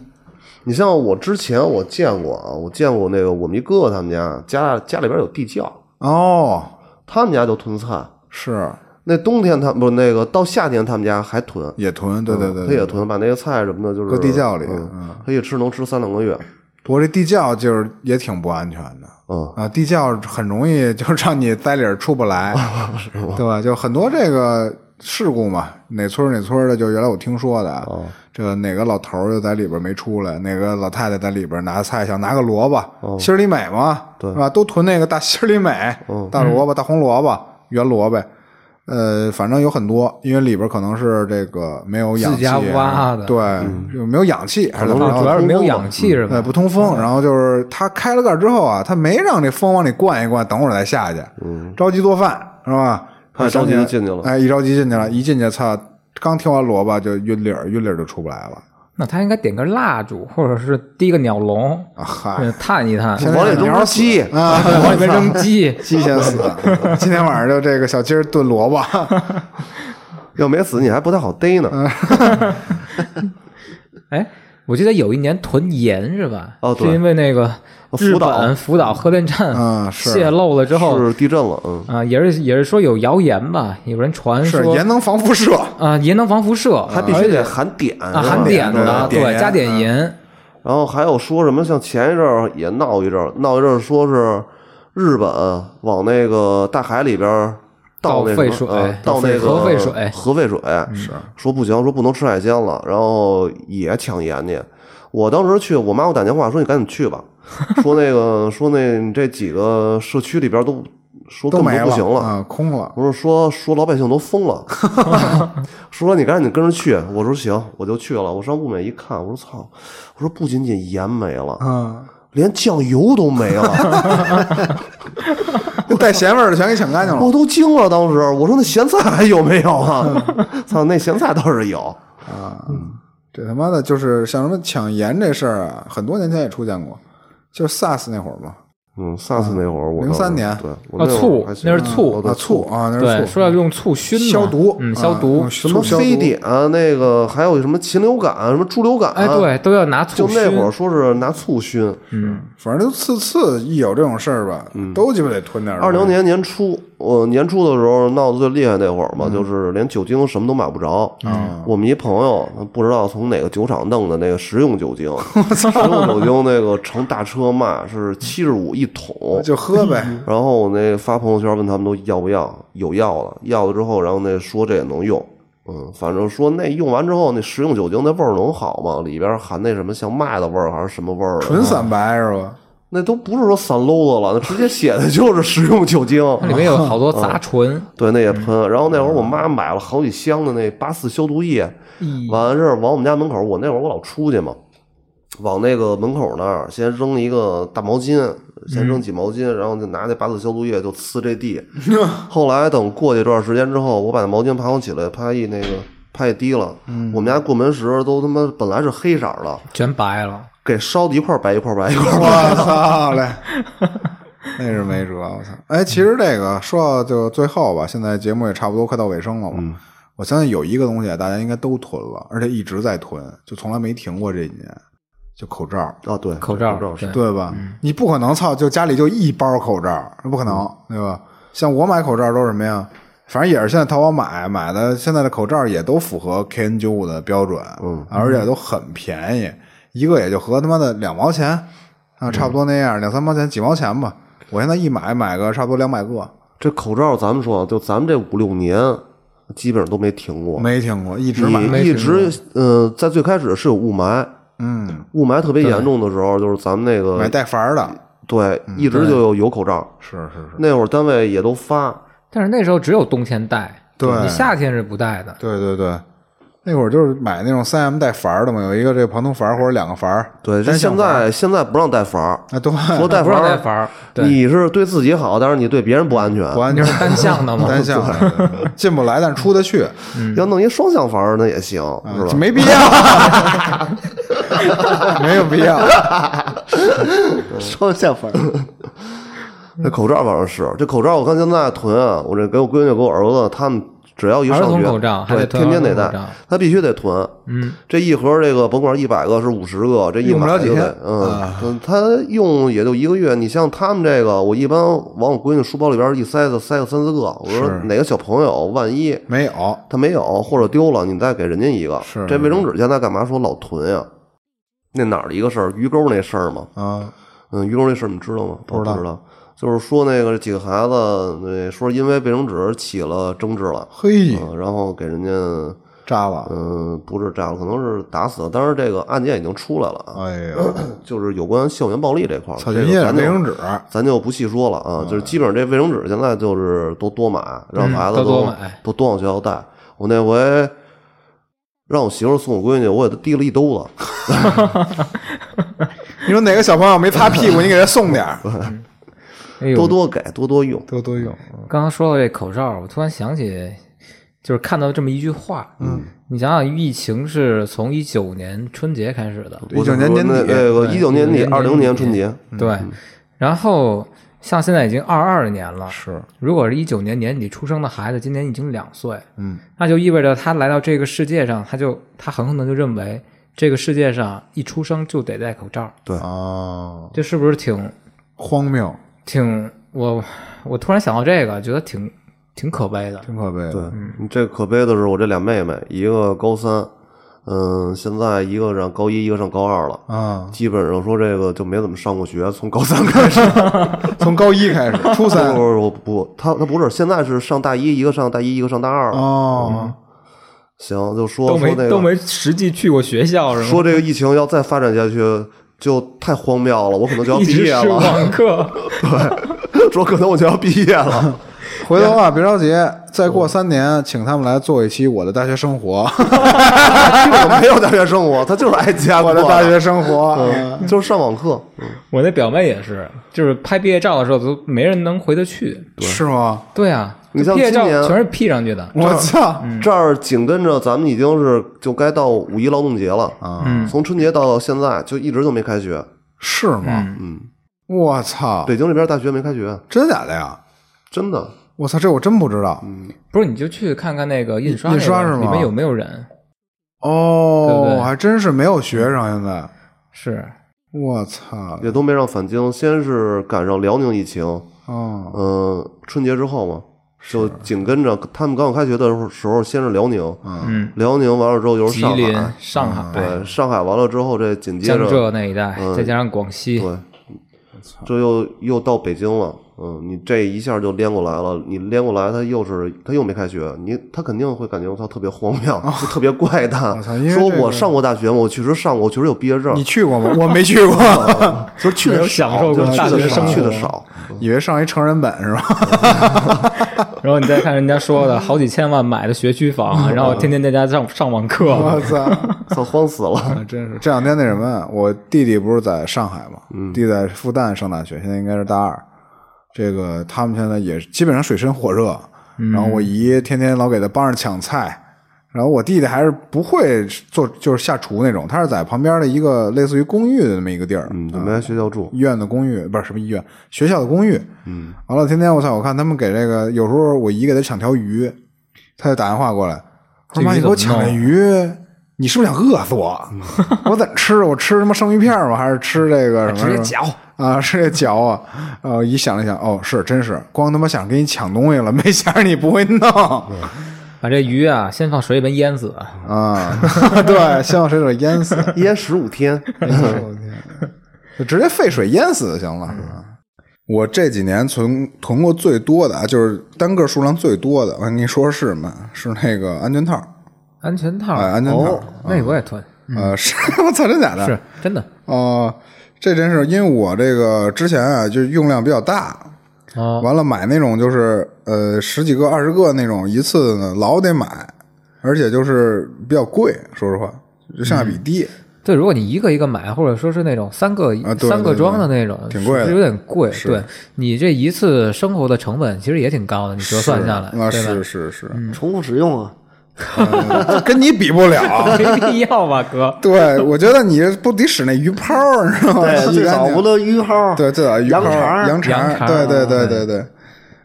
你像我之前我见过啊，我见过那个我们一哥哥他们家家家里边有地窖，哦，他们家就囤菜。是那冬天他不是那个到夏天他们家还囤，也囤，对对对，他也囤，把那个菜什么的，就是搁地窖里嗯嗯，他一吃能吃三两个月。不过这地窖就是也挺不安全的。嗯，啊，地窖很容易就让你栽里儿出不来，对吧？就很多这个事故嘛，哪村哪村的，就原来我听说的，哦这个哪个老头儿就在里边没出来，哪个老太太在里边拿菜想拿个萝卜，哦心儿里美嘛，对吧？都囤那个大心儿里美，哦大萝卜、大红萝卜、圆萝卜。呃，反正有很多，因为里边可能是这个没有氧气，自家挖的对，就没有氧气，还是怎么着？主要是没有氧气是对，吧？不通风。然后就是他开了盖之后啊，他没让这风往里灌一灌，等会儿再下去。嗯，着急做饭是吧？他着急就进去了哎，一着急进去了，一进去，操，刚挑完萝卜就晕里儿，晕里儿就出不来了。那他应该点根蜡烛，或者是滴个鸟笼，探一探，往里扔鸡，啊，往里边扔鸡。鸡先死。今天晚上就这个小鸡炖萝卜，要没死你还不太好逮呢。哎，我记得有一年囤盐是吧？哦对是因为那个日福岛本福岛核电站啊泄露了之后是地震了，嗯，啊，也是也是说有谣言吧，有人传说是盐能防辐射。啊，盐能防辐射，还必须得含碘啊，含碘的，对，加碘盐。然后还有说什么，像前一阵儿也闹一阵儿，闹一阵儿说是日本往那个大海里边儿倒废水呃倒那个核废水核废水是说不行，说不能吃海鲜了，然后也抢盐去。我当时去，我妈给我打电话说你赶紧去吧，说那个说那这几个社区里边都说根都没本不行了。啊，空了。不是说说老百姓都疯了，说你赶紧跟着去。我说行，我就去了。我上物美一看，我说操，我说不仅仅盐没了，嗯，连酱油都没了，那带咸味儿的全给抢干净了我都惊了。当时我说那咸菜还有没有啊？操，那咸菜倒是有，啊！这他妈的就是像什么抢盐这事儿啊，很多年前也出现过，就是 SARS 那会儿嘛，嗯，SARS 那会儿我当时03年对，我啊，醋那是醋啊醋啊，那，是醋，说要用醋熏嘛消毒，嗯，啊消毒。什么非典啊，那个还有什么禽流感，什么猪流感，哎，对，都要拿醋熏。就那会儿说是拿醋熏。嗯，反正就次次一有这种事儿吧，都鸡巴得囤点儿。二零年年初，我年初的时候闹得最厉害那会儿嗯嘛，就是连酒精什么都买不着。我们一朋友不知道从哪个酒厂弄的那个食用酒精，食用酒精那个成大车卖是七十五一桶。就喝呗，然后我那发朋友圈问他们都要不要，有要了，要了之后，然后那说这也能用，嗯，反正说那用完之后，那食用酒精那味儿能好吗？里边含那什么像麦的味儿还是什么味儿？纯散白是吧？那都不是说散漏子了，那直接写的就是 食用酒精。它里面有好多杂醇。对，那也喷。然后那会儿我妈买了好几箱的那八四消毒液，完了事儿往我们家门口，我那会儿我老出去嘛，往那个门口那儿先扔一个大毛巾，先扔几毛巾，然后就拿那八四消毒液就呲这地。后来等过去一段时间之后，我把那毛巾爬起来，啪一那个啪一滴了，我们家过门时都他妈本来是黑色儿的，全白了。给烧的一块儿白一块儿白一块儿白。我操嘞！那是没辙，我操！哎，其实这个说到就最后吧，现在节目也差不多快到尾声了嘛。我相信有一个东西大家应该都囤了，而且一直在囤，就从来没停过这几年，就口罩，哦，对，口罩口罩是对对吧？你不可能操，就家里就一包口罩，不可能，对吧？像我买口罩都是什么呀？反正也是现在淘宝买买的，现在的口罩也都符合 KN 九五的标准，嗯，而且都很便宜，一个也就合他妈的两毛钱啊，差不多那样，两三毛钱，几毛钱吧。我现在一买买个差不多两百个，这口罩，咱们说，就咱们这五六年，基本上都没停过。没停过，一直买。一直呃，在最开始是有雾霾，嗯，雾霾特别严重的时候，就是咱们那个买带阀儿的，对，一直就有有口罩。是是是，那会儿单位也都发，但是那时候只有冬天戴，对你夏天是不戴的。对对对。那会儿就是买那种三 M 带阀儿的嘛，有一个这个旁通阀儿或者两个阀儿。对，但现在现在不让带阀儿，啊，对，说带阀不让带儿，阀儿，你是对自己好，但是你对别人不安全。不安全是单向的嘛？单向的，进不来但出得去，要弄一双向阀儿那也行，是吧？没必要，没有必要。双向阀儿，那口罩反正是这口罩，我看现在囤啊，我这给我闺女给我儿子，他们只要一上学，口罩对，天天得戴他必须得囤。嗯，这一盒这个甭管一百个是五十个，这一用不了几天买就得，嗯嗯，他用也就一个月。你像他们这个，我一般往我闺女书包里边一塞，子，塞个三四个。我说哪个小朋友万一没有，他没有或者丢了，你再给人家一个。是这卫生纸现在干嘛说老囤呀？那哪儿的一个事儿？鱼钩那事儿嘛。啊，嗯，鱼钩那事儿你知道吗？不知道知道。就是说那个几个孩子，那说因为卫生纸起了争执了，嘿，嗯，然后给人家，扎了，嗯，不是扎了，可能是打死了。当然这个案件已经出来了啊，哎呀，就是有关校园暴力这块这个咱就卫生纸，咱就不细说了啊。就是基本上这卫生纸现在就是都多买，让孩子都多都买都多往学校带。我那回让我媳妇儿送我闺女，我给她递了一兜子。你说哪个小朋友没擦屁股，你给他送点儿，哎呦，多多给，多多用。多多用。刚刚说到这口罩，我突然想起，就是看到这么一句话，嗯，你想想，疫情是从一九年春节开始的，一九年年底那那个对一九年底，二零年年春节，对，然后像现在已经二二年了，是，如果是一九年年底出生的孩子，今年已经两岁，嗯，那就意味着他来到这个世界上，他就他很可能就认为这个世界上一出生就得戴口罩，对。哦，这是不是挺荒谬，挺我我突然想到这个，觉得挺挺可悲的。挺可悲的。对，你这可悲的是我这俩妹妹，一个高三，嗯，现在一个上高一，一个上高二了。啊，基本上说这个就没怎么上过学，从高三开始。从高一开始，初三不不不不，他他不是，现在是上大一，一个上大一，一个上大二了。哦，行，就说都说那个没都没实际去过学校是吗？说这个疫情要再发展下去，就太荒谬了，我可能就要毕业了。网课，对说可能我就要毕业了。回头啊，别着急，再过三年，请他们来做一期我的大学生活，我没有大学生活，他就是爱家过我的大学生活。嗯，就是上网课。我那表妹也是，就是拍毕业照的时候都没人能回得去。是吗？对啊，你像今年全是 P 上去的。我操！这儿紧跟着咱们已经是就该到五一劳动节了啊，嗯从春节到现在就一直就没开学。是吗？嗯，我操！北京这边大学没开学，真的假的呀？真的。我操，这我真不知道。嗯不是，你就去看看那个印刷那个，印刷是吗里面有没有人？哦，对还真是没有学生现在。是，我操！也都没让返京，先是赶上辽宁疫情，哦，嗯、春节之后嘛，就紧跟着他们刚刚开学的时候，时候先是辽宁，嗯，辽宁完了之后又是吉上林海，、上海、对，上海完了之后，这紧接着江着浙那一带，嗯。再加上广西，对，这又又到北京了，嗯，你这一下就连过来了，你连过来，他又是他又没开学，你他肯定会感觉我操特别荒谬，就特别怪诞。我操。说我上过大学吗？我确实上过，我确实有毕业证。你，去过吗？我没去过，就是去的享受过少，大学生去的少。以为上一成人本是吧？然后你再看人家说的好几千万买的学区房，然后天天在家上上网课，我操！操，慌死了！啊真是这两天那什么，我弟弟不是在上海嘛，弟在复旦上大学，现在应该是大二。这个他们现在也基本上水深火热，然后我姨天天老给他帮着抢菜，然后我弟弟还是不会做，就是下厨那种，他是在旁边的一个类似于公寓的那么一个地儿，嗯，就没在学校住，医院的公寓不是什么医院，学校的公寓。嗯，完了，天天我操，我看他们给这个，有时候我姨给他抢条鱼，他就打电话过来，说妈，你给我抢鱼，你是不是想饿死我？我怎么吃？我吃什么生鱼片吗？还是吃这个什么？直接嚼啊，直接嚼啊！呃，姨想了想，哦，是，真是，光他妈想给你抢东西了，没想着你不会弄。把这鱼啊，先放水里边淹死啊！对，先放水里淹死，淹十五天，就直接沸水淹死就行了，是吧？我这几年存囤过最多的啊，就是单个数量最多的，我跟你说是什么？是那个安全套。安全套，哎，安全套，那我也囤。呃，是 我操，真假的？是真的。哦，这真是因为我这个之前啊，就用量比较大，哦，完了买那种就是呃十几个、二十个那种一次呢，老得买，而且就是比较贵，说实话，就性价比低。对，如果你一个一个买，或者说是那种三个三个装的那种，挺贵，有点贵。对。你这一次生活的成本其实也挺高的，你折算下来，啊，是是是，重复使用啊。跟你比不了，没必要吧，哥？对，我觉得你不得使那鱼泡，你知道吗？对，最早不都鱼泡？对，最早鱼泡，羊肠，对对对对对。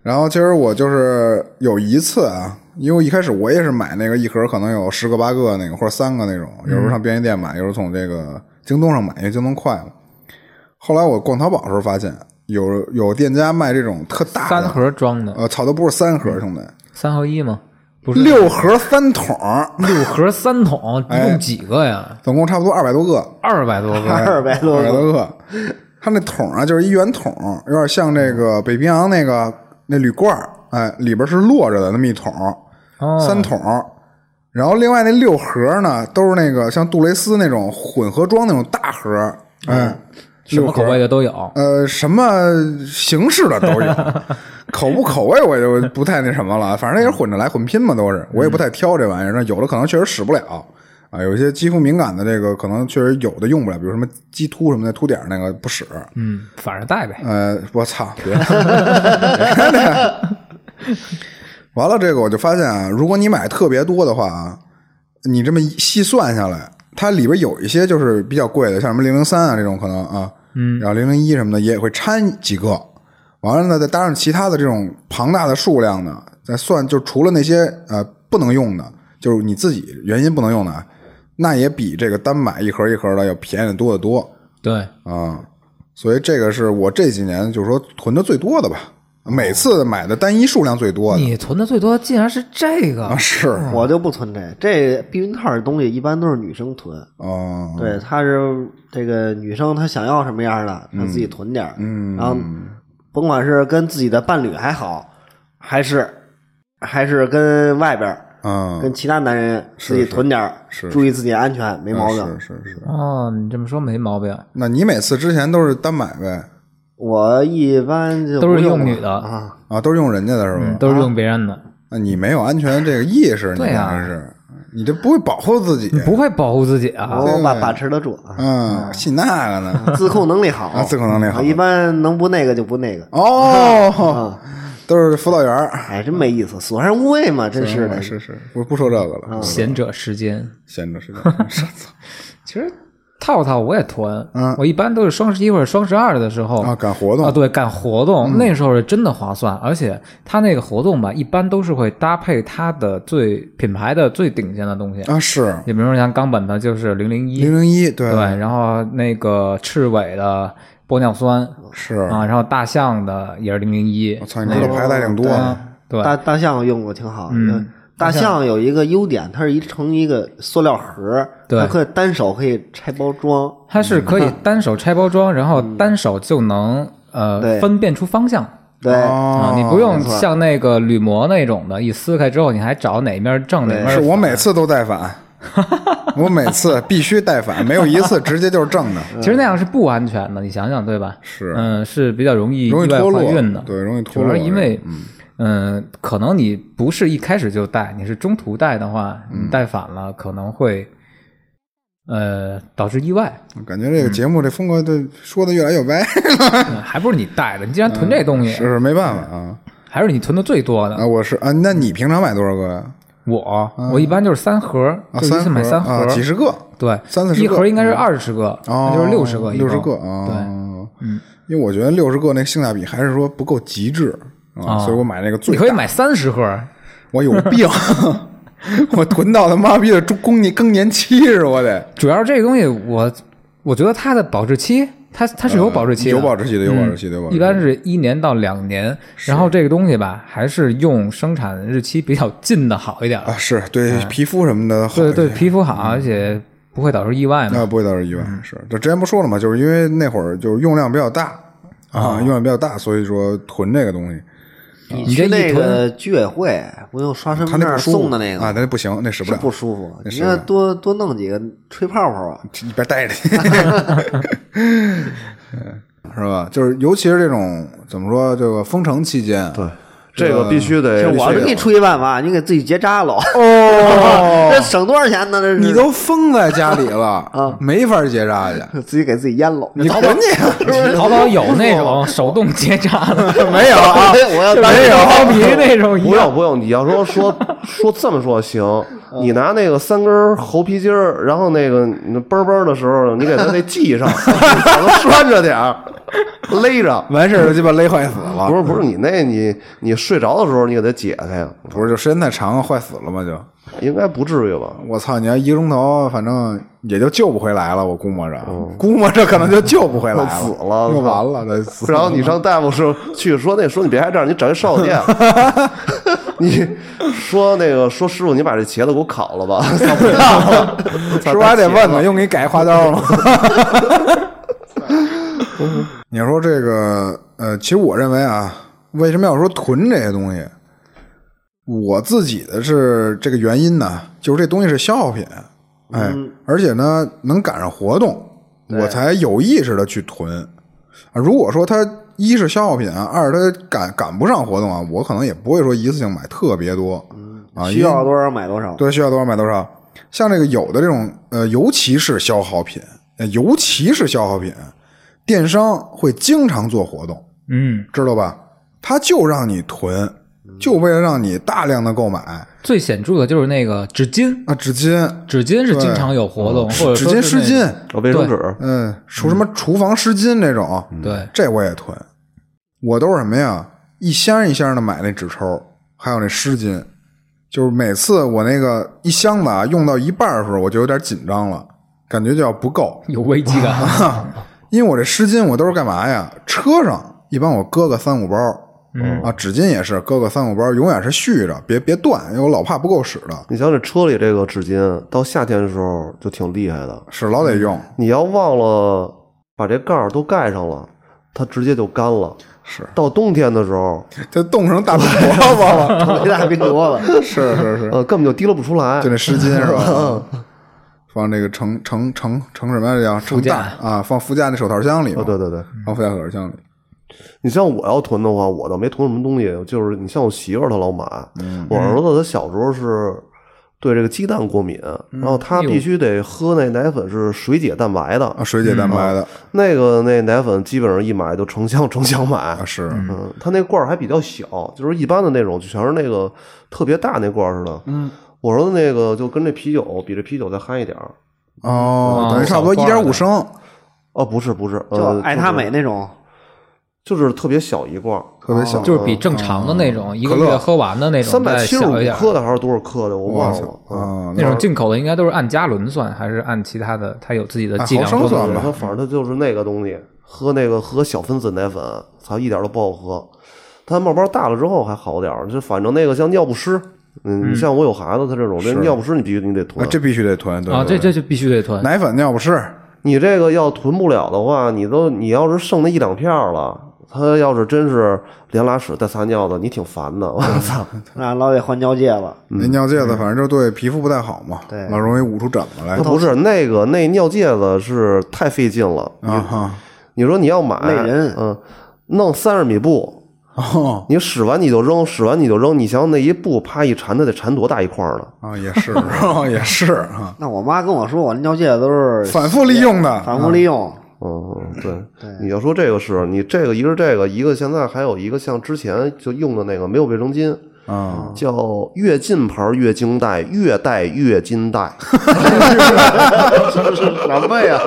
然后其实我就是有一次啊，因为一开始我也是买那个一盒，可能有十个八个那个，或者三个那种。有时候上便利店买，有时候从这个京东上买，因为京东快嘛。后来我逛淘宝的时候发现，有有店家卖这种特大三盒装的，呃，草，都不是三盒，兄弟，三合一吗？六盒三桶，六盒三桶，一共几个呀？总共差不多二百多个，二百多个，二百多个。它那桶啊，就是一圆桶，有点像这个北冰洋那个那铝罐哎，里边是摞着的那么一桶，三桶。然后另外那六盒呢，都是那个像杜蕾斯那种混合装那种大盒，哎，什么口味的都有，呃，什么形式的都有。口不口味我就不太那什么了，反正也是混着来混拼嘛，都是我也不太挑这玩意儿。那有的可能确实使不了啊，有一些肌肤敏感的这个可能确实有的用不了，比如什么鸡突什么的凸点那个不使。嗯，反正带呗。呃，我操，别。完了，这个我就发现啊，如果你买特别多的话啊，你这么细算下来，它里边有一些就是比较贵的，像什么零零三啊这种可能啊，嗯，然后零零一什么的也会掺几个。完了呢，再搭上其他的这种庞大的数量呢，再算，就除了那些呃不能用的，就是你自己原因不能用的，那也比这个单买一盒一盒的要便宜多得多。对啊，所以这个是我这几年就是说囤的最多的吧，每次买的单一数量最多的。你囤的最多竟然是这个？是我就不囤这这避孕套的东西，一般都是女生囤。哦，对，她是这个女生，她想要什么样的，她自己囤点嗯，然后。甭管是跟自己的伴侣还好，还是还是跟外边儿，跟其他男人自己囤点儿，注意自己安全，没毛病。是是是。哦，你这么说没毛病。那你每次之前都是单买呗？我一般就都是用女的啊啊，都是用人家的是吧？都是用别人的。那你没有安全这个意识，对呀，是。你这不会保护自己？你不会保护自己啊？我把把持得住。嗯，信那个呢？自控能力好，自控能力好。一般能不那个就不那个。哦，都是辅导员哎，真没意思，索然无味嘛，真是的。是是，不不说这个了。贤者时间，贤者时间。其实。套套我也囤，嗯，我一般都是双十一或者双十二的时候啊，赶活动。啊，对，赶活动，那时候是真的划算，而且它那个活动吧，一般都是会搭配它的最品牌的最顶尖的东西。啊，是，你比如说像冈本的，就是零零一，零零一，对。对，然后那个赤尾的玻尿酸。是。啊，然后大象的也是零零一，我操，你这个牌子还挺多，啊对，大大象用过挺好，嗯。大象有一个优点，它是一成一个塑料盒，它可以单手可以拆包装。它是可以单手拆包装，然后单手就能呃分辨出方向。对啊，你不用像那个铝膜那种的，一撕开之后你还找哪面正哪面。是我每次都带反，我每次必须带反，没有一次直接就是正的。其实那样是不安全的，你想想对吧？是，嗯，是比较容易容易脱落的，对，容易脱落。因为。嗯，可能你不是一开始就戴，你是中途戴的话，你戴反了可能会，呃，导致意外。感觉这个节目这风格这说的越来越歪，还不是你戴的？你既然囤这东西，是没办法啊，还是你囤的最多的啊？我是啊，那你平常买多少个呀？我我一般就是三盒，就一次买三盒，几十个，对，三四十一盒应该是二十个，那就是六十个，六十个啊。对，嗯，因为我觉得六十个那性价比还是说不够极致。啊，所以我买那个最，你可以买三十盒，我有病，我囤到他妈逼的中更年更年期是我得。主要是这个东西，我我觉得它的保质期，它它是有保质期的，有保质期的，有保质期的，有保质期的。一般是一年到两年。然后这个东西吧，还是用生产日期比较近的好一点啊，是对皮肤什么的好，对对，皮肤好，而且不会导致意外嘛，不会导致意外。是，就之前不说了嘛，就是因为那会儿就是用量比较大啊，用量比较大，所以说囤这个东西。你去那个居委会不用刷身份证送的那个啊，那不行，那使不了，不舒服。你要多多弄几个吹泡泡啊，一边待着去，是吧？就是尤其是这种怎么说，这个封城期间，对。这个必须得，我给你出一办法，你给自己结扎了。哦，这省多少钱呢？这是你都封在家里了 啊，没法结扎去，自己给自己阉了。你囤去，淘宝有那种手动结扎的没有？我要没有包皮那种。不用不用，你要说说说这么说行。你拿那个三根猴皮筋儿，然后那个嘣嘣的时候，你给它那系上，把它拴着点儿，勒着，完事儿就鸡巴勒坏死了。不是不是，你那你你睡着的时候你给它解开呀？不是，就时间太长了坏死了嘛？就应该不至于吧？我操！你要一个钟头，反正也就救不回来了。我估摸着，估摸着可能就救不回来了，死了，就完了。然后你上大夫说去说那说你别在这儿，你找一烧烤店。你说那个说师傅，你把这茄子给我烤了吧？师傅还得问呢，用给你改花刀吗？你说这个呃，其实我认为啊，为什么要说囤这些东西？我自己的是这个原因呢，就是这东西是消耗品，哎，而且呢能赶上活动，我才有意识的去囤啊。如果说它。一是消耗品啊，二是它赶赶不上活动啊，我可能也不会说一次性买特别多，啊，需要多少买多少，对，需要多少买多少。像这个有的这种呃，尤其是消耗品，尤其是消耗品，电商会经常做活动，嗯，知道吧？他就让你囤，就为了让你大量的购买。最显著的就是那个纸巾。啊，纸巾，纸巾是经常有活动，或者纸巾、湿巾、卫生纸，嗯，除什么厨房湿巾这种，对，这我也囤。我都是什么呀？一箱一箱的买那纸抽，还有那湿巾，就是每次我那个一箱子啊用到一半的时候，我就有点紧张了，感觉就要不够，有危机感。因为我这湿巾我都是干嘛呀？车上一般我搁个三五包，啊，纸巾也是搁个三五包，永远是续着，别别断，因为我老怕不够使的。你像这车里这个纸巾，到夏天的时候就挺厉害的，是老得用。你要忘了把这盖儿都盖上了，它直接就干了。是到冬天的时候，就冻成大冰坨子了，成一大冰坨子。是是是，呃，根本就提溜不出来。就那湿巾是吧？放这个盛盛盛盛什么叫副驾啊？放副驾那手套箱里。对对对，放副驾手套箱里。你像我要囤的话，我倒没囤什么东西，就是你像我媳妇儿她老买，我儿子他小时候是。对这个鸡蛋过敏，然后他必须得喝那奶粉是水解蛋白的啊，水解蛋白的那个那奶粉基本上一买就成箱成箱买，是嗯，他那罐儿还比较小，就是一般的那种就全是那个特别大那罐儿似的。嗯，我说的那个就跟这啤酒比这啤酒再嗨一点儿哦，等于差不多一点五升哦，不是不是，就爱他美那种。就是特别小一罐，特别小，就是比正常的那种一个月喝完的那种三百七十五克的还是多少克的，我忘了。啊，那种进口的应该都是按加仑算，还是按其他的？它有自己的计量算吧。它反正它就是那个东西，喝那个喝小分子奶粉，操，一点都不好喝。它慢慢大了之后还好点儿，就反正那个像尿不湿，嗯，你像我有孩子，他这种这尿不湿你必须你得囤，这必须得囤啊，这这就必须得囤。奶粉尿不湿，你这个要囤不了的话，你都你要是剩那一两片了。他要是真是连拉屎带撒尿的，你挺烦的。我操，那老得换尿介子。那尿介子反正就对皮肤不太好嘛，对，老容易捂出疹子来。不是那个那尿介子是太费劲了啊哈！你说你要买。嗯，弄三十米布，你使完你就扔，使完你就扔。你想那一布啪一缠，它得缠多大一块儿呢？啊，也是，也是啊。那我妈跟我说，我尿介子都是反复利用的，反复利用。嗯，对，你要说这个是你这个一个是这个一个，现在还有一个像之前就用的那个没有卫生巾啊，叫越进牌月经带，越带越金带，这是什么呀？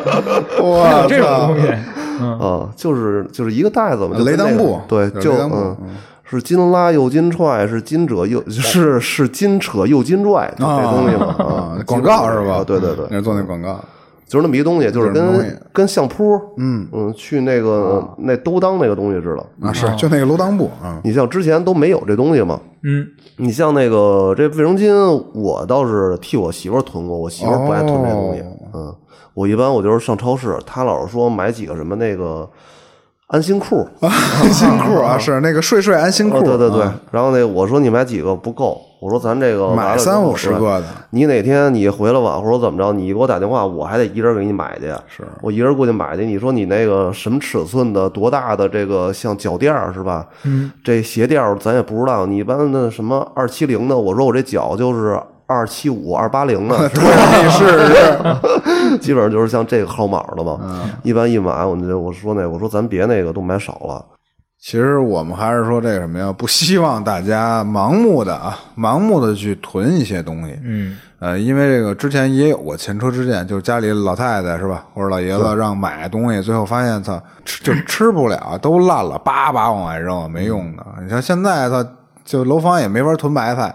哇，这种东西啊，就是就是一个袋子嘛，就雷裆布，对，就嗯，是金拉又金踹，是金褶又是是金扯又金拽，就这东西嘛啊，广告是吧？对对对，那做那广告，就是那么一东西，就是跟跟相扑，嗯嗯，去那个那兜裆那个东西似的。啊，是就那个楼裆布啊，你像之前都没有这东西嘛，嗯，你像那个这卫生巾，我倒是替我媳妇儿囤过，我媳妇儿不爱囤这东西。哦嗯，我一般我就是上超市，她老是说买几个什么那个安心裤，安心裤啊，是那个睡睡安心裤，哦对对对啊。然后那我说你买几个不够，我说咱这个买了三五十个的你哪天你回来晚或者怎么着，你给我打电话，我还得一人给你买去。是我一人过去买去。你说你那个什么尺寸的，多大的这个像脚垫儿是吧？嗯，这鞋垫儿咱也不知道。你一般的什么二七零的，我说我这脚就是二七五、二八零 的，是吧？你试试，基本上就是像这个号码的嘛。一般一买，我就我说那我说咱别那个都买少了。其实我们还是说这个什么呀？不希望大家盲目的啊，盲目的去囤一些东西。嗯，呃，因为这个之前也有过前车之鉴，就是家里老太太是吧，或者老爷子让买东西，最后发现操吃就吃不了，都烂了，叭叭往外扔，没用的。你像现在他，就楼房也没法囤白菜，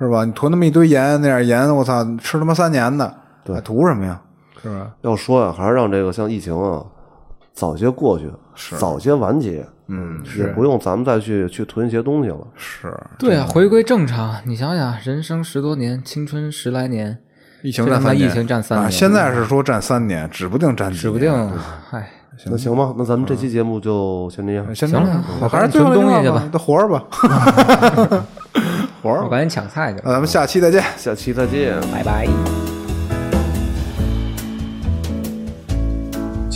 是吧？你囤那么一堆盐，那点盐，我操，吃他妈三年的，对，图什么呀？是吧？要说呀，还是让这个像疫情啊早些过去，早些完结。嗯，也不用咱们再去去囤一些东西了。是对啊，回归正常。你想想，人生十多年，青春十来年，疫情占三年，疫情占三啊，年现在是说占三年，指不定占几指不年定，唉，那行吧，那咱们这期节目就先这样。行了我还是最后囤东西去吧都活着吧，活着。我赶紧抢菜去了，那咱们下期再见。下期再见。拜拜。